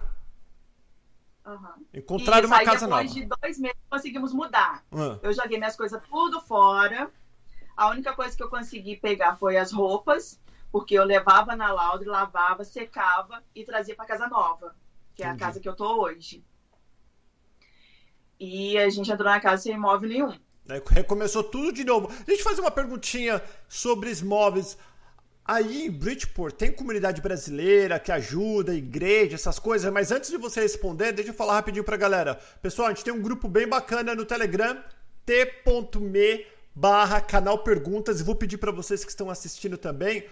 Uhum. Encontraram Isso, uma casa nova. Depois de dois meses conseguimos mudar. Uhum. Eu joguei minhas coisas tudo fora. A única coisa que eu consegui pegar foi as roupas, porque eu levava na lauda, lavava, secava e trazia para casa nova que é a casa que eu tô hoje. E a gente entrou na casa sem imóvel nenhum. Recomeçou tudo de novo. Deixa eu fazer uma perguntinha sobre os móveis. Aí em Bridgeport tem comunidade brasileira que ajuda, igreja, essas coisas, mas antes de você responder, deixa eu falar rapidinho pra galera. Pessoal, a gente tem um grupo bem bacana no Telegram, t.me barra canal perguntas, e vou pedir para vocês que estão assistindo também,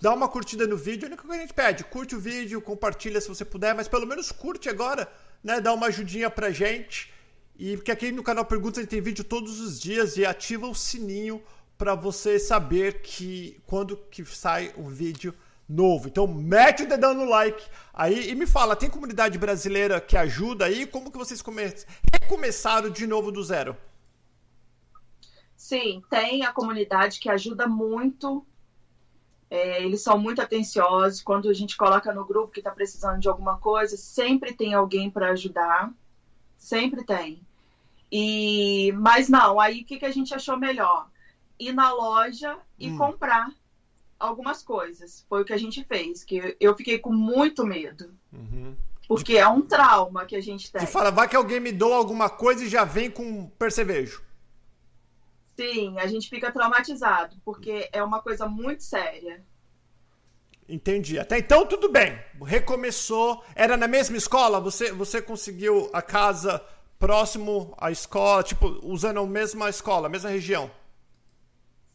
dá uma curtida no vídeo, é única coisa que a gente pede, curte o vídeo, compartilha se você puder, mas pelo menos curte agora, né? Dá uma ajudinha pra gente. E porque aqui no canal Perguntas a gente tem vídeo todos os dias e ativa o sininho para você saber que quando que sai um vídeo novo. Então mete o dedão no like aí e me fala, tem comunidade brasileira que ajuda aí? Como que vocês come... recomeçaram de novo do zero? Sim, tem a comunidade que ajuda muito é, eles são muito atenciosos. Quando a gente coloca no grupo que está precisando de alguma coisa, sempre tem alguém para ajudar. Sempre tem. E, mas não, aí o que, que a gente achou melhor? Ir na loja e hum. comprar algumas coisas. Foi o que a gente fez, que eu fiquei com muito medo. Uhum. Porque é um trauma que a gente tem. Você fala, vai que alguém me doa alguma coisa e já vem com percevejo. Sim, a gente fica traumatizado, porque é uma coisa muito séria. Entendi. Até então tudo bem. Recomeçou. Era na mesma escola? Você, você conseguiu a casa próximo à escola, tipo, usando a mesma escola, a mesma região?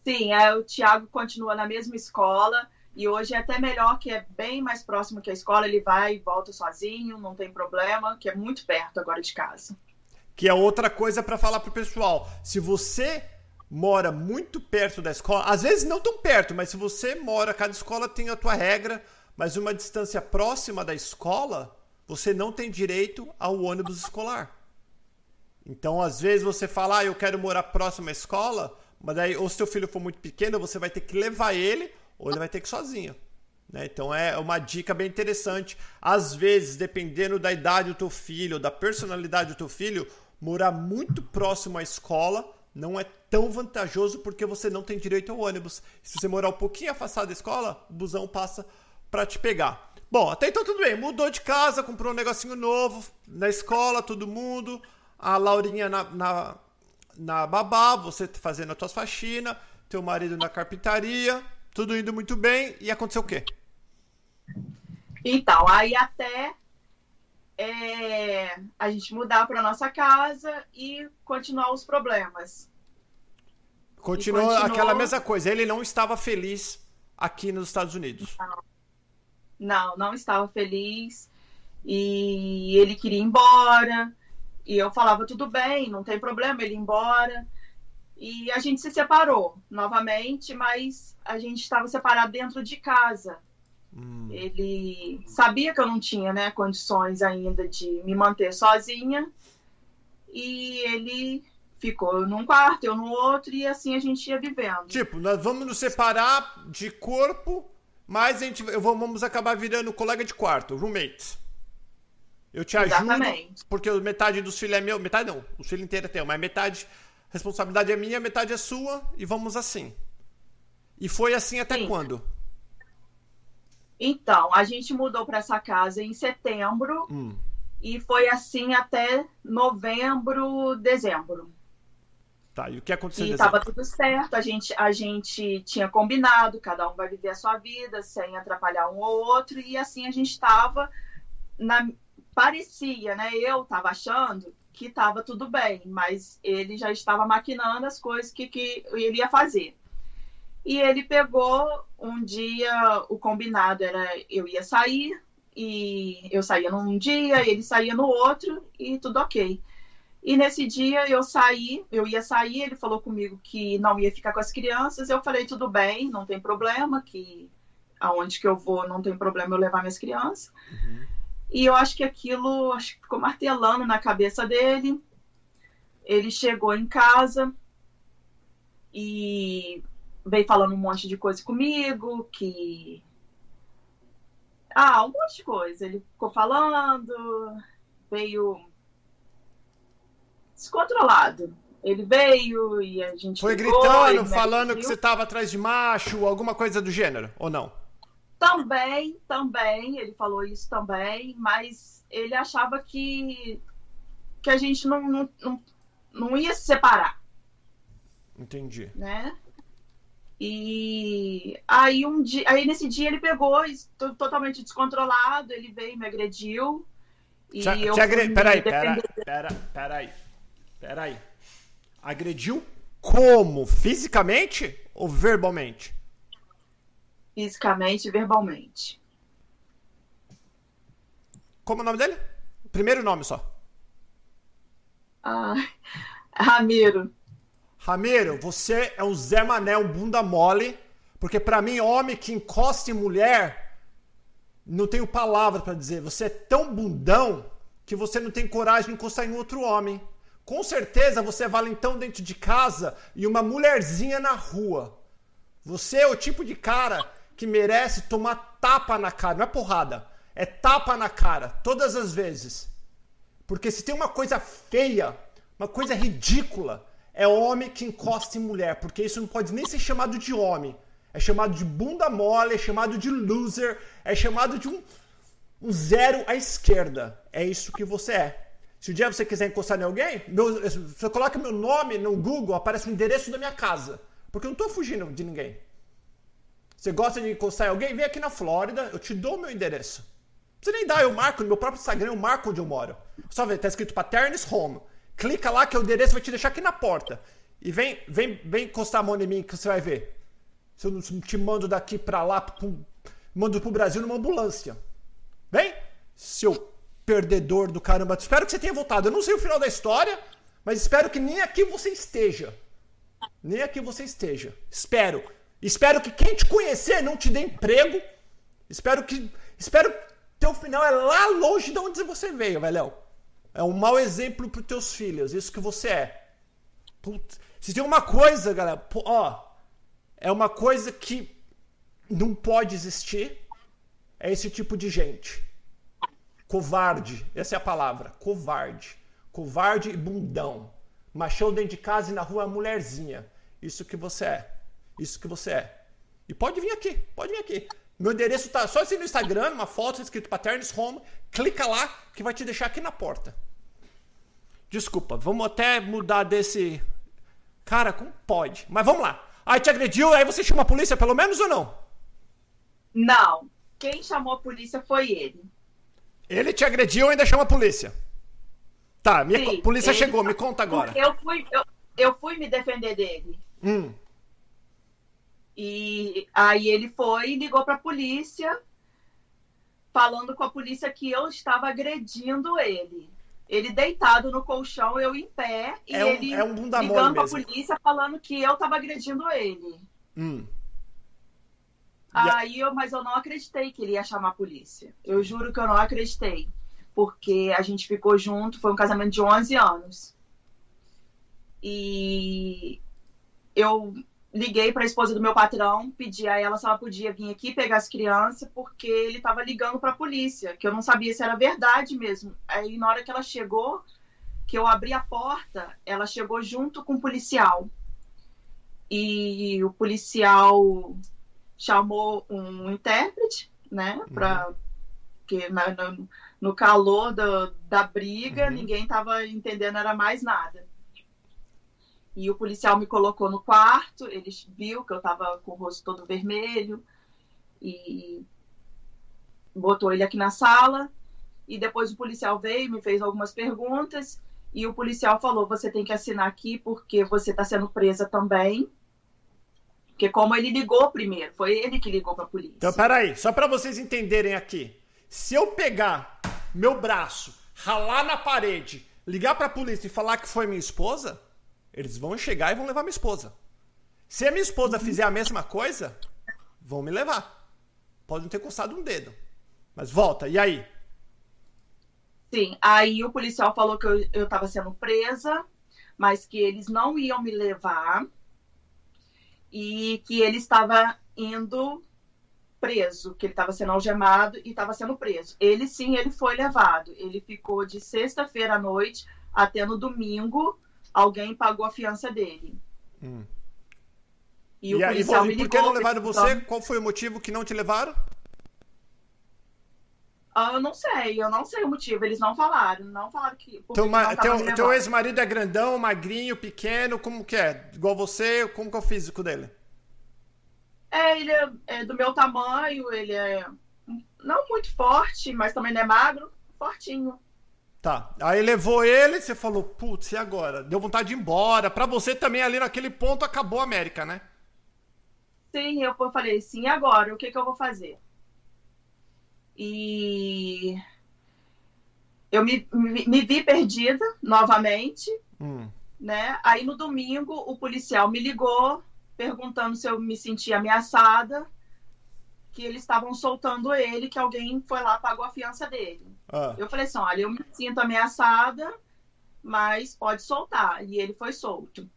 Sim, é, o Tiago continua na mesma escola e hoje é até melhor que é bem mais próximo que a escola. Ele vai e volta sozinho, não tem problema, que é muito perto agora de casa. Que é outra coisa para falar pro pessoal. Se você mora muito perto da escola, às vezes não tão perto, mas se você mora, cada escola tem a tua regra, mas uma distância próxima da escola, você não tem direito ao ônibus escolar. Então, às vezes você fala, ah, eu quero morar próximo à escola, mas daí, ou se teu filho for muito pequeno, você vai ter que levar ele, ou ele vai ter que ir sozinho. Né? Então é uma dica bem interessante. Às vezes, dependendo da idade do teu filho, da personalidade do teu filho, morar muito próximo à escola não é tão vantajoso porque você não tem direito ao ônibus. Se você morar um pouquinho afastado da escola, o busão passa para te pegar. Bom, até então tudo bem. Mudou de casa, comprou um negocinho novo na escola, todo mundo. A Laurinha na, na, na babá, você fazendo as tuas faxinas, teu marido na carpintaria, tudo indo muito bem. E aconteceu o quê? Então, aí até é, a gente mudar para nossa casa e continuar os problemas. Continuou, continuou aquela mesma coisa. Ele não estava feliz aqui nos Estados Unidos. Não, não, não estava feliz. E ele queria ir embora. E eu falava, tudo bem, não tem problema ele ir embora. E a gente se separou novamente, mas a gente estava separado dentro de casa. Hum. Ele sabia que eu não tinha né, condições ainda de me manter sozinha. E ele ficou num quarto, eu no outro, e assim a gente ia vivendo. Tipo, nós vamos nos separar de corpo, mas a gente, vamos acabar virando colega de quarto, roommate. Eu te ajudo, Exatamente. porque metade dos filhos é meu, metade não, o filho inteiro é teu, mas metade, responsabilidade é minha, metade é sua, e vamos assim. E foi assim até Sim. quando? Então, a gente mudou para essa casa em setembro, hum. e foi assim até novembro, dezembro. Tá, e o que aconteceu? E estava tudo certo, a gente, a gente tinha combinado, cada um vai viver a sua vida, sem atrapalhar um ou outro, e assim a gente estava, parecia, né, eu estava achando que estava tudo bem, mas ele já estava maquinando as coisas que, que ele ia fazer. E ele pegou um dia, o combinado era eu ia sair, e eu saía num dia, ele saía no outro, e tudo ok. E nesse dia eu saí, eu ia sair, ele falou comigo que não ia ficar com as crianças. Eu falei, tudo bem, não tem problema, que aonde que eu vou não tem problema eu levar minhas crianças. Uhum. E eu acho que aquilo acho que ficou martelando na cabeça dele. Ele chegou em casa e veio falando um monte de coisa comigo, que. Ah, um monte de coisa. Ele ficou falando, veio descontrolado. Ele veio e a gente. Foi gritando, falando que você estava atrás de macho, alguma coisa do gênero, ou não? Também, também, ele falou isso também, mas ele achava que, que a gente não, não, não, não ia se separar. Entendi. Né? E aí um dia, aí nesse dia ele pegou, totalmente descontrolado, ele veio e me agrediu. E te, eu te agre... Peraí, pera, pera, peraí. Peraí. Agrediu como? Fisicamente ou verbalmente? Fisicamente e verbalmente. Como é o nome dele? Primeiro nome só. Ah, Ramiro. Ramiro, você é um Zé Mané, um bunda mole. Porque para mim, homem que encosta em mulher, não tenho palavras para dizer. Você é tão bundão que você não tem coragem de encostar em outro homem. Com certeza você é valentão dentro de casa e uma mulherzinha na rua. Você é o tipo de cara que merece tomar tapa na cara. Não é porrada, é tapa na cara, todas as vezes. Porque se tem uma coisa feia, uma coisa ridícula, é homem que encosta em mulher. Porque isso não pode nem ser chamado de homem. É chamado de bunda mole, é chamado de loser, é chamado de um, um zero à esquerda. É isso que você é. Se um dia você quiser encostar em alguém, meu, você coloca meu nome no Google, aparece o endereço da minha casa. Porque eu não estou fugindo de ninguém. Você gosta de encostar em alguém? Vem aqui na Flórida, eu te dou meu endereço. Precisa nem dar, eu marco no meu próprio Instagram, eu marco onde eu moro. Só ver, tá escrito Paternis Home. Clica lá que o endereço vai te deixar aqui na porta. E vem, vem, vem encostar a mão em mim que você vai ver. Se eu não te mando daqui pra lá, pro, mando pro Brasil numa ambulância. Vem, seu perdedor do caramba. Espero que você tenha voltado. Eu não sei o final da história, mas espero que nem aqui você esteja. Nem aqui você esteja. Espero. Espero que quem te conhecer não te dê emprego. Espero que. Espero que teu final é lá longe de onde você veio, velho. É um mau exemplo para teus filhos. Isso que você é. Putz. Se tem uma coisa, galera, ó. É uma coisa que não pode existir. É esse tipo de gente. Covarde, essa é a palavra. Covarde. Covarde e bundão. Machão dentro de casa e na rua mulherzinha. Isso que você é. Isso que você é. E pode vir aqui, pode vir aqui. Meu endereço tá só assim no Instagram, uma foto escrito Paternis Home. Clica lá que vai te deixar aqui na porta. Desculpa, vamos até mudar desse. Cara, como pode? Mas vamos lá. Aí te agrediu, aí você chama a polícia pelo menos ou não? Não. Quem chamou a polícia foi ele. Ele te agrediu e ainda chama a polícia. Tá, minha Sim, polícia chegou, me conta agora. Eu fui, eu, eu fui me defender dele. Hum. E aí ele foi e ligou para a polícia, falando com a polícia que eu estava agredindo ele. Ele deitado no colchão, eu em pé, e é um, ele é um ligando pra polícia falando que eu tava agredindo ele. Hum. Aí eu, mas eu não acreditei que ele ia chamar a polícia. Eu juro que eu não acreditei. Porque a gente ficou junto, foi um casamento de 11 anos. E eu liguei para a esposa do meu patrão, pedi a ela se ela podia vir aqui pegar as crianças, porque ele estava ligando para a polícia, que eu não sabia se era verdade mesmo. Aí na hora que ela chegou, que eu abri a porta, ela chegou junto com o policial. E o policial chamou um intérprete, né, para uhum. que no, no calor do, da briga, uhum. ninguém estava entendendo era mais nada. E o policial me colocou no quarto, ele viu que eu estava com o rosto todo vermelho e botou ele aqui na sala. E depois o policial veio, me fez algumas perguntas e o policial falou: você tem que assinar aqui porque você está sendo presa também. Porque como ele ligou primeiro, foi ele que ligou para a polícia. Então, peraí, só para vocês entenderem aqui. Se eu pegar meu braço, ralar na parede, ligar para a polícia e falar que foi minha esposa, eles vão chegar e vão levar minha esposa. Se a minha esposa fizer a mesma coisa, vão me levar. Pode não ter custado um dedo. Mas volta, e aí? Sim, aí o policial falou que eu estava sendo presa, mas que eles não iam me levar e que ele estava indo preso, que ele estava sendo algemado e estava sendo preso. Ele sim, ele foi levado. Ele ficou de sexta-feira à noite até no domingo alguém pagou a fiança dele. Hum. E, e o policial e, me ligou. por que não levaram você? Qual foi o motivo que não te levaram? Ah, eu não sei, eu não sei o motivo. Eles não falaram, não falaram que. Teu, teu, teu ex-marido é grandão, magrinho, pequeno, como que é? Igual você, como que é o físico dele? É, ele é, é do meu tamanho, ele é não muito forte, mas também não é magro, fortinho. Tá. Aí levou ele, você falou, putz, e agora? Deu vontade de ir embora. Pra você também ali naquele ponto acabou a América, né? Sim, eu falei, sim, agora? O que, que eu vou fazer? E eu me, me, me vi perdida novamente, hum. né? Aí no domingo o policial me ligou perguntando se eu me sentia ameaçada, que eles estavam soltando ele, que alguém foi lá pagou a fiança dele. Ah. Eu falei assim: olha, eu me sinto ameaçada, mas pode soltar. E ele foi solto.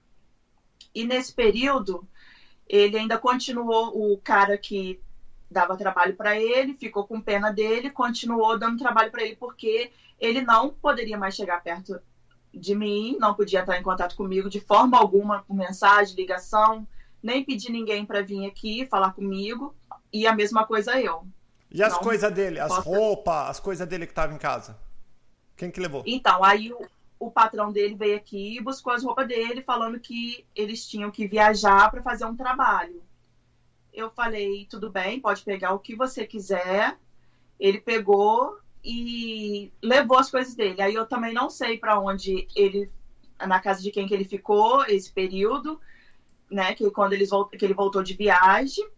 E nesse período, ele ainda continuou, o cara que dava trabalho para ele, ficou com pena dele, continuou dando trabalho para ele, porque ele não poderia mais chegar perto de mim, não podia entrar em contato comigo de forma alguma, por mensagem, ligação, nem pedir ninguém para vir aqui falar comigo, e a mesma coisa eu. E as coisas dele, as posso... roupas, as coisas dele que estavam em casa? Quem que levou? Então, aí o, o patrão dele veio aqui e buscou as roupas dele, falando que eles tinham que viajar para fazer um trabalho. Eu falei, tudo bem, pode pegar o que você quiser. Ele pegou e levou as coisas dele. Aí eu também não sei para onde ele, na casa de quem que ele ficou esse período, né? Que quando eles que ele voltou de viagem.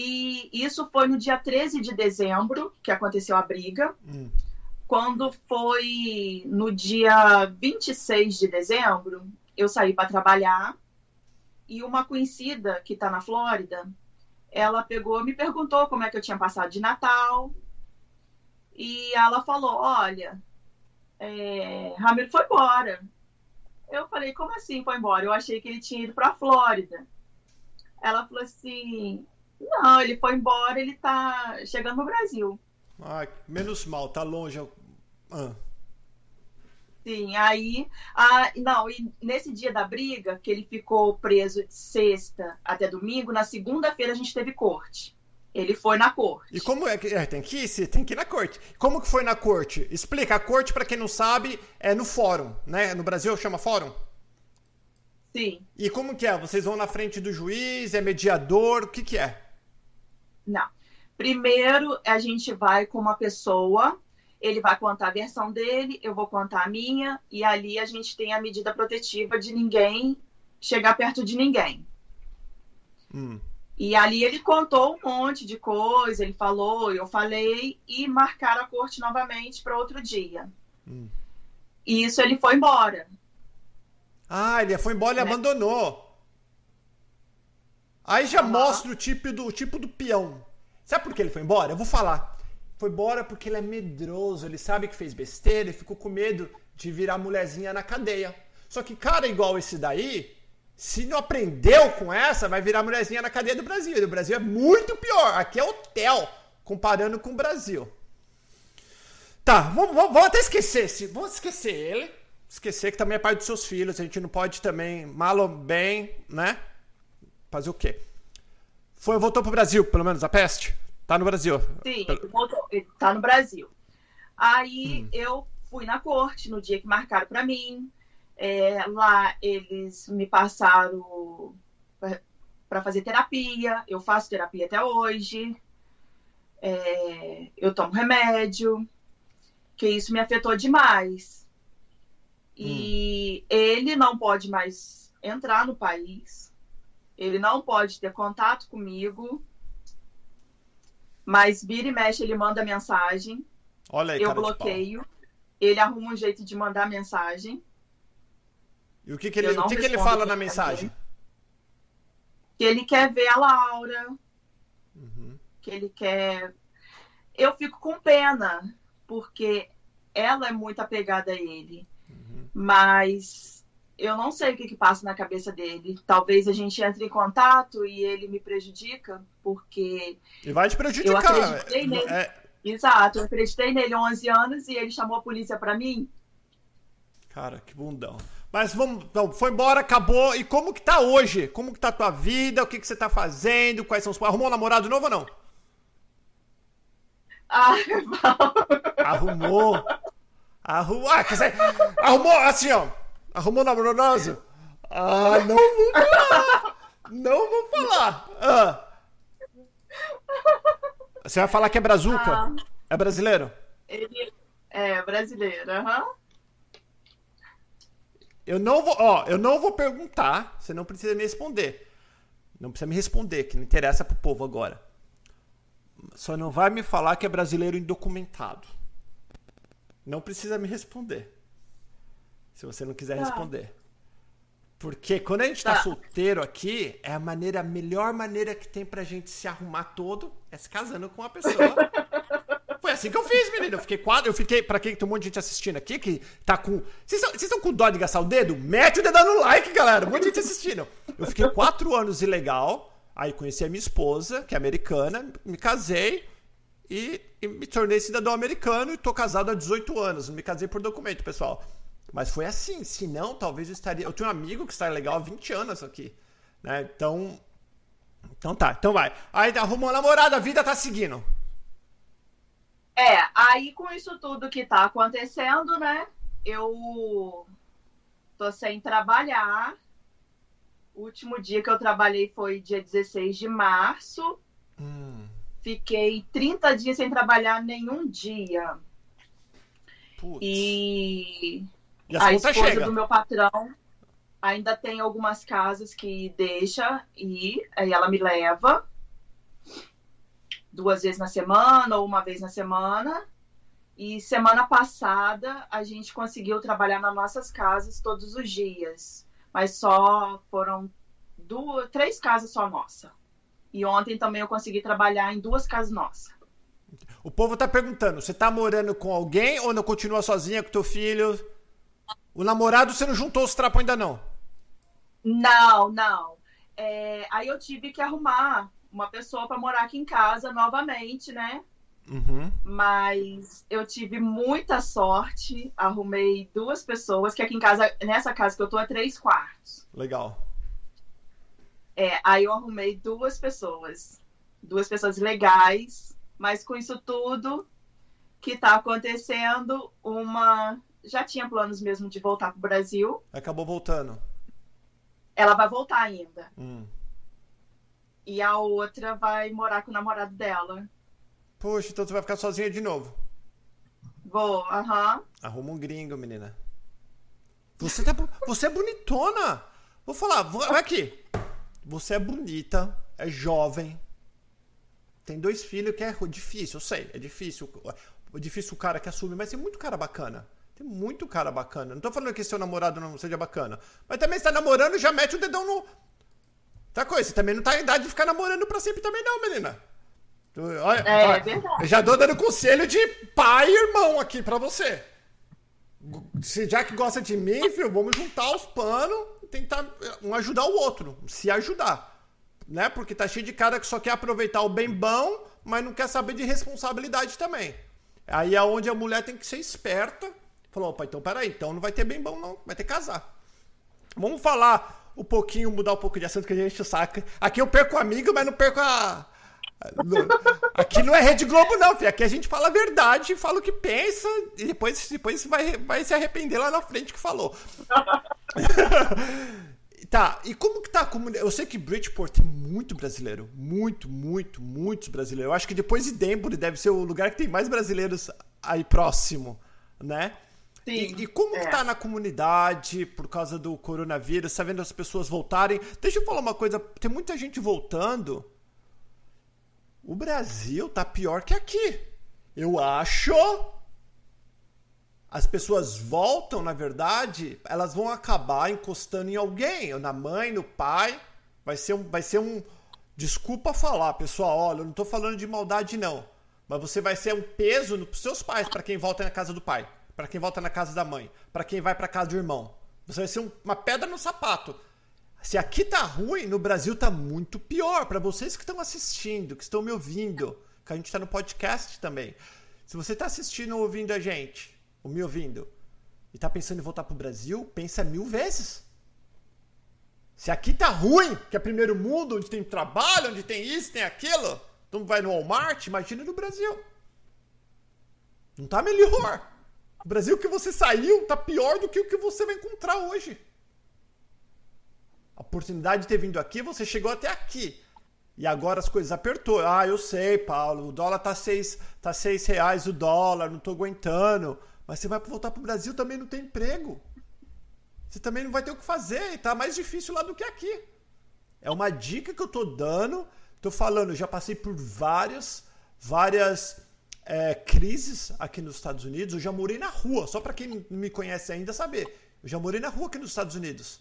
E isso foi no dia 13 de dezembro que aconteceu a briga. Hum. Quando foi no dia 26 de dezembro, eu saí para trabalhar e uma conhecida que está na Flórida, ela pegou, me perguntou como é que eu tinha passado de Natal. E ela falou: Olha, é, Ramiro foi embora. Eu falei: Como assim foi embora? Eu achei que ele tinha ido para a Flórida. Ela falou assim: não, ele foi embora, ele tá chegando no Brasil. Ah, menos mal, tá longe. Ah. Sim, aí. Ah, não, e nesse dia da briga, que ele ficou preso de sexta até domingo, na segunda-feira a gente teve corte. Ele foi na corte. E como é que. É, tem que ir, tem que ir na corte. Como que foi na corte? Explica, a corte, para quem não sabe, é no fórum, né? No Brasil chama fórum? Sim. E como que é? Vocês vão na frente do juiz, é mediador, o que que é? Não. Primeiro, a gente vai com uma pessoa, ele vai contar a versão dele, eu vou contar a minha, e ali a gente tem a medida protetiva de ninguém chegar perto de ninguém. Hum. E ali ele contou um monte de coisa, ele falou, eu falei, e marcar a corte novamente para outro dia. Hum. E isso ele foi embora. Ah, ele foi embora e né? abandonou. Aí já uhum. mostra o tipo, do, o tipo do peão. Sabe por que ele foi embora? Eu vou falar. Foi embora porque ele é medroso, ele sabe que fez besteira, ele ficou com medo de virar mulherzinha na cadeia. Só que cara igual esse daí, se não aprendeu com essa, vai virar mulherzinha na cadeia do Brasil. E o Brasil é muito pior. Aqui é hotel, comparando com o Brasil. Tá, vamos, vamos, vamos até esquecer esse. Vamos esquecer ele. Esquecer que também é pai dos seus filhos. A gente não pode também, mal ou bem, né? Fazer o quê? Foi, voltou pro Brasil, pelo menos, a peste? Tá no Brasil. Sim, ele voltou. Tá no Brasil. Aí hum. eu fui na corte no dia que marcaram para mim. É, lá eles me passaram para fazer terapia. Eu faço terapia até hoje. É, eu tomo remédio, que isso me afetou demais. E hum. ele não pode mais entrar no país. Ele não pode ter contato comigo. Mas vira e mexe, ele manda mensagem. Olha aí, eu bloqueio. Ele arruma um jeito de mandar mensagem. E o que, que ele, o que, que ele fala na mensagem? Que ele quer ver a Laura. Uhum. Que ele quer. Eu fico com pena, porque ela é muito apegada a ele. Uhum. Mas eu não sei o que, que passa na cabeça dele. Talvez a gente entre em contato e ele me prejudica, porque. E vai te prejudicar. Eu acreditei nele. É... Exato, eu acreditei nele 11 anos e ele chamou a polícia para mim. Cara, que bundão. Mas vamos, então, foi embora, acabou. E como que tá hoje? Como que tá a tua vida? O que que você tá fazendo? Quais são os Arrumou um namorado novo ou não? Ah, Arrumou. Arrumou. Ah, arrumou assim, ó. Arrumou um namorado? Ah, não vou falar. Não vou falar. Ah. Você vai falar que é brazuca? Ah. É brasileiro? Ele é brasileiro, aham. Uhum. Eu não vou, ó, eu não vou perguntar, você não precisa me responder. Não precisa me responder, que não interessa pro povo agora. Só não vai me falar que é brasileiro indocumentado. Não precisa me responder. Se você não quiser tá. responder. Porque quando a gente tá. tá. solteiro aqui, é a maneira, a melhor maneira que tem pra gente se arrumar todo é se casando com uma pessoa Foi assim que eu fiz, menino. Eu fiquei quatro. Eu fiquei. Pra quem tem um monte de gente assistindo aqui que tá com. Vocês estão com dó de gastar o dedo? Mete o dedo no like, galera. Um monte de gente assistindo. Eu fiquei quatro anos ilegal. Aí conheci a minha esposa, que é americana, me casei e, e me tornei cidadão americano e tô casado há 18 anos. Não me casei por documento, pessoal. Mas foi assim. Se não, talvez eu estaria. Eu tenho um amigo que está legal há 20 anos aqui. Né? Então. Então tá, então vai. Aí arrumou uma namorada, a vida tá seguindo. É, aí com isso tudo que tá acontecendo, né? Eu tô sem trabalhar. O último dia que eu trabalhei foi dia 16 de março. Hum. Fiquei 30 dias sem trabalhar nenhum dia. Putz. E, e a, a esposa chega. do meu patrão ainda tem algumas casas que deixa e aí ela me leva duas vezes na semana ou uma vez na semana. E semana passada a gente conseguiu trabalhar nas nossas casas todos os dias, mas só foram duas, três casas só nossa. E ontem também eu consegui trabalhar em duas casas nossas. O povo tá perguntando, você tá morando com alguém ou não continua sozinha com teu filho? O namorado você não juntou os trapos ainda não? Não, não. É, aí eu tive que arrumar uma pessoa para morar aqui em casa novamente, né? Uhum. Mas eu tive muita sorte, arrumei duas pessoas, que aqui em casa, nessa casa que eu tô, é três quartos. Legal. É, aí eu arrumei duas pessoas, duas pessoas legais, mas com isso tudo que tá acontecendo, uma já tinha planos mesmo de voltar pro Brasil. Acabou voltando. Ela vai voltar ainda. Hum e a outra vai morar com o namorado dela. Puxa, então você vai ficar sozinha de novo. Vou, aham. Uhum. Arruma um gringo, menina. Você, tá, você é bonitona. Vou falar, vou, aqui. Você é bonita, é jovem. Tem dois filhos que é difícil, eu sei, é difícil. É difícil o cara que assume, mas tem muito cara bacana. Tem muito cara bacana. Não tô falando que seu namorado não seja bacana. Mas também está namorando já mete o dedão no. Tá coisa, você também não tá em idade de ficar namorando pra sempre também, não, menina. Olha, é, olha, é verdade. Eu já tô dando conselho de pai e irmão aqui pra você. Se já que gosta de mim, filho, vamos juntar os panos e tentar um ajudar o outro. Se ajudar. Né? Porque tá cheio de cara que só quer aproveitar o bem bom, mas não quer saber de responsabilidade também. Aí é onde a mulher tem que ser esperta. Falou, opa, então peraí, então não vai ter bem bom, não. Vai ter que casar. Vamos falar um pouquinho, mudar um pouco de assunto que a gente saca. Aqui eu perco amigo, mas não perco a. Aqui não é Rede Globo, não, filho. Aqui a gente fala a verdade, fala o que pensa, e depois, depois vai, vai se arrepender lá na frente que falou. Tá, e como que tá a comunidade? Eu sei que Bridgeport tem muito brasileiro. Muito, muito, muitos brasileiros. Eu acho que depois de Denver deve ser o lugar que tem mais brasileiros aí próximo, né? Sim. E, e como é. que tá na comunidade por causa do coronavírus? Tá vendo as pessoas voltarem? Deixa eu falar uma coisa. Tem muita gente voltando. O Brasil tá pior que aqui. Eu acho as pessoas voltam, na verdade, elas vão acabar encostando em alguém, ou na mãe, no pai. Vai ser um, vai ser um desculpa falar, pessoal, olha, eu não estou falando de maldade não, mas você vai ser um peso nos seus pais para quem volta na casa do pai, para quem volta na casa da mãe, para quem vai para casa do irmão. Você vai ser um, uma pedra no sapato. Se aqui tá ruim, no Brasil tá muito pior. Para vocês que estão assistindo, que estão me ouvindo, que a gente está no podcast também. Se você está assistindo ou ouvindo a gente, ou me ouvindo, e tá pensando em voltar pro Brasil, pensa mil vezes. Se aqui tá ruim, que é primeiro mundo, onde tem trabalho, onde tem isso, tem aquilo, então vai no Walmart, imagina no Brasil. Não tá melhor. O Brasil que você saiu tá pior do que o que você vai encontrar hoje. A oportunidade de ter vindo aqui, você chegou até aqui. E agora as coisas apertou. Ah, eu sei, Paulo, o dólar tá seis, tá seis reais o dólar, não tô aguentando. Mas você vai voltar para o Brasil também não tem emprego. Você também não vai ter o que fazer. E tá mais difícil lá do que aqui. É uma dica que eu tô dando. Tô falando, já passei por várias, várias é, crises aqui nos Estados Unidos. Eu já morei na rua. Só para quem não me conhece ainda saber. Eu já morei na rua aqui nos Estados Unidos.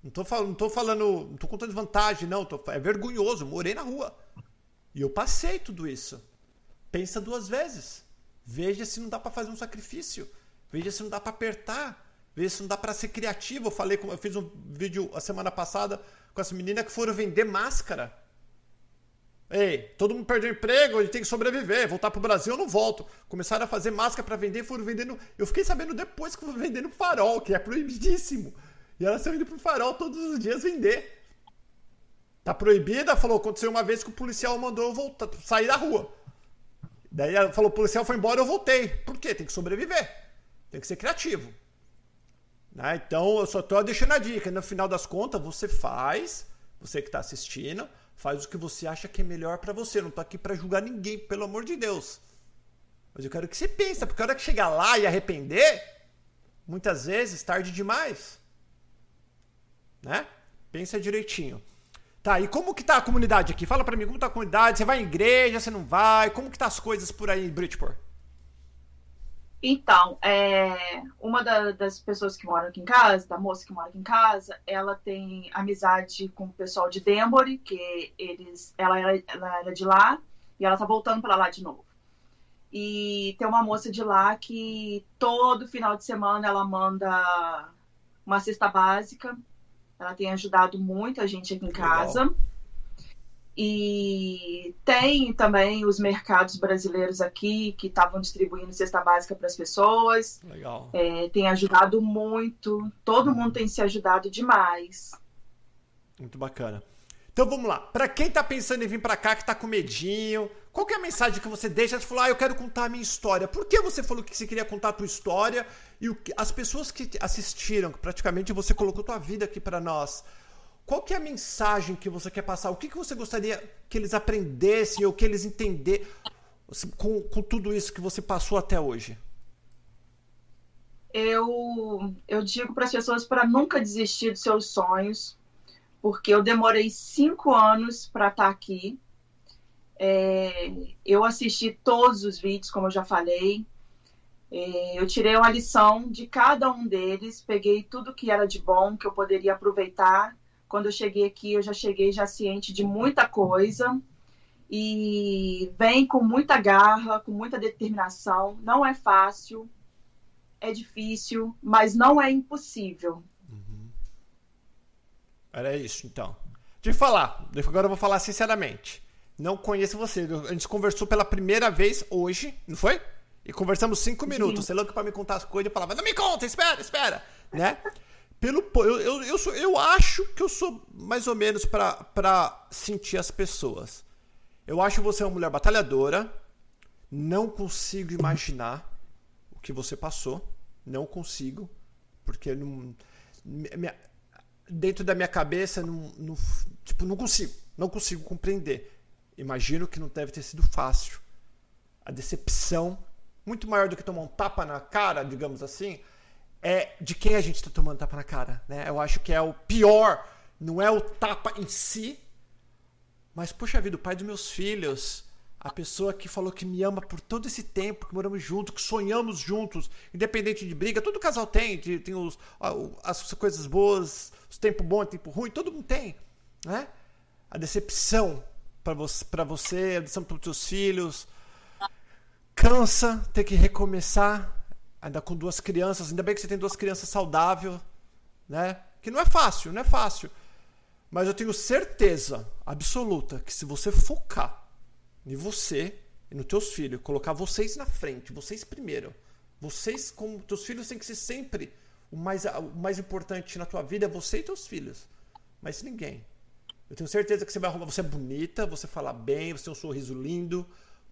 Não tô, falando, não tô falando, não tô contando vantagem, não. Tô, é vergonhoso. Morei na rua. E eu passei tudo isso. Pensa duas vezes. Veja se não dá para fazer um sacrifício. Veja se não dá para apertar. Veja se não dá para ser criativo. Eu falei, eu fiz um vídeo a semana passada com essa menina que foram vender máscara. Ei, todo mundo perdeu emprego, ele tem que sobreviver. Voltar pro Brasil eu não volto. Começaram a fazer máscara para vender foram vendendo. Eu fiquei sabendo depois que foram vendendo farol, que é proibidíssimo. E elas estão indo pro farol todos os dias vender. Tá proibida? Falou, aconteceu uma vez que o policial mandou eu voltar, sair da rua. Daí ela falou, o policial foi embora, eu voltei. Por quê? Tem que sobreviver. Tem que ser criativo. Né? Então, eu só estou deixando a dica. No final das contas, você faz, você que está assistindo, faz o que você acha que é melhor para você. Eu não estou aqui para julgar ninguém, pelo amor de Deus. Mas eu quero que você pense, porque a hora que chegar lá e arrepender, muitas vezes tarde demais. Né? Pensa direitinho. Tá, e como que tá a comunidade aqui? Fala para mim, como tá a comunidade? Você vai em igreja, você não vai? Como que tá as coisas por aí em Bridgeport? Então, é, uma da, das pessoas que moram aqui em casa, da moça que mora aqui em casa, ela tem amizade com o pessoal de Denbury, que eles, ela, era, ela era de lá e ela tá voltando para lá de novo. E tem uma moça de lá que todo final de semana ela manda uma cesta básica ela tem ajudado muito a gente aqui em casa. Legal. E tem também os mercados brasileiros aqui que estavam distribuindo cesta básica para as pessoas. Legal. É, tem ajudado muito. Todo mundo tem se ajudado demais. Muito bacana. Então vamos lá. Para quem tá pensando em vir para cá, que tá com medinho, qual é a mensagem que você deixa? Você falou, ah, eu quero contar a minha história. Por que você falou que você queria contar a tua história? E o, as pessoas que assistiram, que praticamente você colocou tua vida aqui para nós, qual que é a mensagem que você quer passar? O que, que você gostaria que eles aprendessem ou que eles entendessem com, com tudo isso que você passou até hoje? Eu, eu digo para as pessoas para nunca desistir dos seus sonhos, porque eu demorei cinco anos para estar tá aqui. É, eu assisti todos os vídeos, como eu já falei. É, eu tirei uma lição de cada um deles, peguei tudo que era de bom, que eu poderia aproveitar. Quando eu cheguei aqui, eu já cheguei já ciente de muita coisa e vem com muita garra, com muita determinação. Não é fácil, é difícil, mas não é impossível. Uhum. Era isso, então. De falar, agora eu vou falar sinceramente. Não conheço você. A gente conversou pela primeira vez hoje, não foi? E conversamos cinco minutos. Você louco pra me contar as coisas e falava, não me conta, espera, espera, né? Pelo, eu, eu, eu, sou, eu acho que eu sou mais ou menos para sentir as pessoas. Eu acho você uma mulher batalhadora. Não consigo imaginar o que você passou. Não consigo. Porque não, minha, dentro da minha cabeça, não, não, tipo, não consigo. Não consigo compreender. Imagino que não deve ter sido fácil. A decepção muito maior do que tomar um tapa na cara, digamos assim, é de quem a gente está tomando tapa na cara. Né? Eu acho que é o pior, não é o tapa em si, mas, poxa vida, o pai dos meus filhos, a pessoa que falou que me ama por todo esse tempo, que moramos juntos, que sonhamos juntos, independente de briga, todo casal tem, tem os, as coisas boas, os tempos bons, o tempo ruim, todo mundo tem. Né? A decepção para você, você, a decepção para os seus filhos, cansa ter que recomeçar, ainda com duas crianças. Ainda bem que você tem duas crianças saudáveis, né? Que não é fácil, não é fácil. Mas eu tenho certeza absoluta que se você focar em você e nos teus filhos, colocar vocês na frente, vocês primeiro, vocês como teus filhos têm que ser sempre o mais, o mais importante na tua vida é você e teus filhos. Mas ninguém. Eu tenho certeza que você vai arrumar. Você é bonita, você fala bem, você tem um sorriso lindo,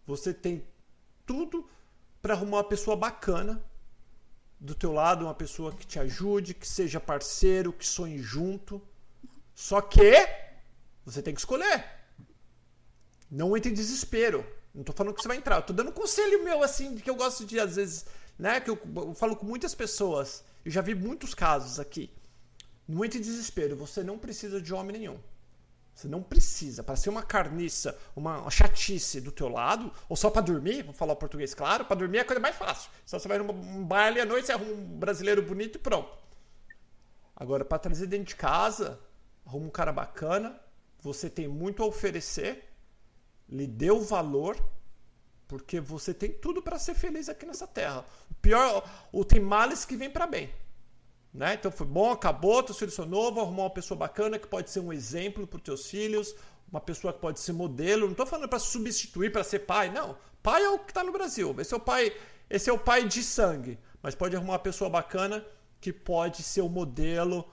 você tem tudo para arrumar uma pessoa bacana do teu lado, uma pessoa que te ajude, que seja parceiro, que sonhe junto. Só que você tem que escolher. Não entre em desespero. Não tô falando que você vai entrar. Tô dando um conselho meu, assim, que eu gosto de, às vezes, né? Que eu, eu falo com muitas pessoas. Eu já vi muitos casos aqui. Não entre em desespero. Você não precisa de homem nenhum. Você não precisa. Para ser uma carniça, uma chatice do teu lado, ou só para dormir, vou falar o português claro, para dormir é a coisa mais fácil. Só você vai num baile à noite, você arruma um brasileiro bonito e pronto. Agora, para trazer dentro de casa, arruma um cara bacana, você tem muito a oferecer, lhe deu valor, porque você tem tudo para ser feliz aqui nessa terra. O pior, o tem males que vem para bem. Né? Então foi bom, acabou, teu filho são novo, arrumar uma pessoa bacana que pode ser um exemplo para os teus filhos, uma pessoa que pode ser modelo. Não estou falando para substituir para ser pai, não. Pai é o que está no Brasil. Esse é o pai, esse é o pai de sangue, mas pode arrumar uma pessoa bacana que pode ser o um modelo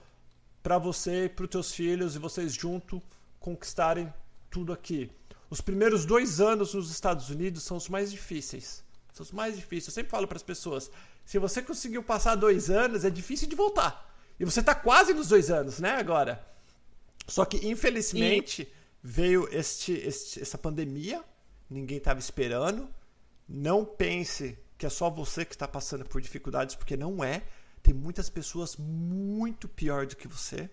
para você e para os teus filhos e vocês junto conquistarem tudo aqui. Os primeiros dois anos nos Estados Unidos são os mais difíceis. São os mais difíceis. Eu sempre falo para as pessoas: se você conseguiu passar dois anos, é difícil de voltar. E você está quase nos dois anos, né, agora? Só que, infelizmente, e... veio este, este, essa pandemia, ninguém estava esperando. Não pense que é só você que está passando por dificuldades, porque não é. Tem muitas pessoas muito pior do que você.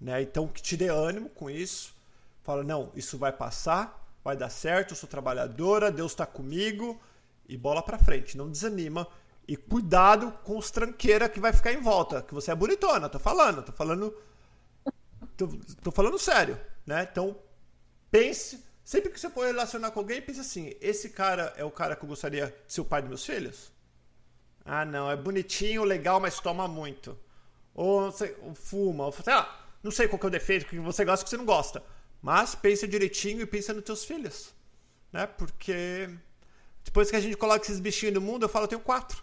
Né? Então, que te dê ânimo com isso. Fala, não, isso vai passar, vai dar certo, eu sou trabalhadora, Deus está comigo. E bola para frente, não desanima e cuidado com os tranqueira que vai ficar em volta. Que você é bonitona, tô falando, tô falando. Tô, tô falando sério, né? Então, pense. Sempre que você for relacionar com alguém, pense assim: esse cara é o cara que eu gostaria de ser o pai dos meus filhos? Ah, não, é bonitinho, legal, mas toma muito. Ou, sei, fuma, ou sei lá, não sei qual que é o defeito que você gosta que você não gosta. Mas pense direitinho e pense nos teus filhos. Né? Porque depois que a gente coloca esses bichinhos no mundo, eu falo, eu tenho quatro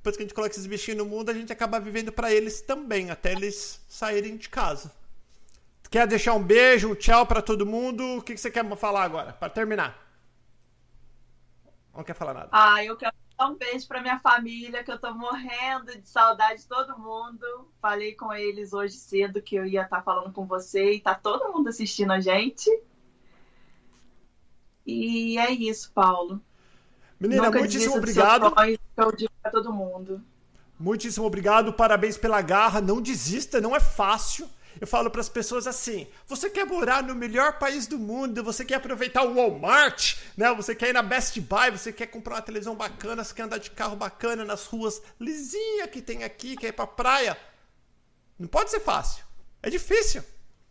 depois que a gente coloca esses bichinhos no mundo, a gente acaba vivendo para eles também, até eles saírem de casa. Quer deixar um beijo, um tchau para todo mundo? O que, que você quer falar agora, para terminar? Não quer falar nada. Ah, eu quero dar um beijo para minha família, que eu tô morrendo de saudade de todo mundo. Falei com eles hoje cedo que eu ia estar tá falando com você e tá todo mundo assistindo a gente. E é isso, Paulo. Menina, Nunca muitíssimo obrigado. Digo todo mundo. Muitíssimo obrigado, parabéns pela garra. Não desista, não é fácil. Eu falo para as pessoas assim: você quer morar no melhor país do mundo, você quer aproveitar o Walmart, né? Você quer ir na Best Buy, você quer comprar uma televisão bacana, você quer andar de carro bacana nas ruas lisinha que tem aqui, quer ir pra praia. Não pode ser fácil. É difícil.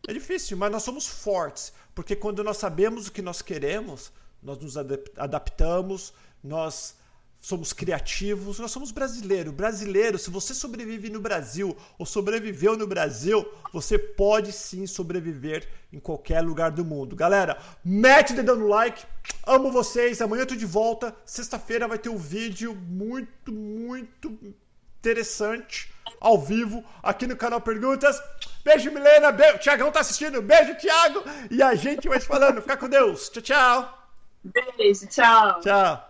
É difícil, mas nós somos fortes, porque quando nós sabemos o que nós queremos, nós nos adaptamos, nós somos criativos, nós somos brasileiros. Brasileiro, se você sobrevive no Brasil ou sobreviveu no Brasil, você pode sim sobreviver em qualquer lugar do mundo. Galera, mete o dedão no like. Amo vocês. Amanhã eu tô de volta. Sexta-feira vai ter um vídeo muito, muito interessante ao vivo aqui no canal Perguntas. Beijo, Milena. Beijo. Tiagão tá assistindo. Beijo, Thiago. E a gente vai se falando. Fica com Deus. Tchau, tchau. Beijo, tchau. Tchau.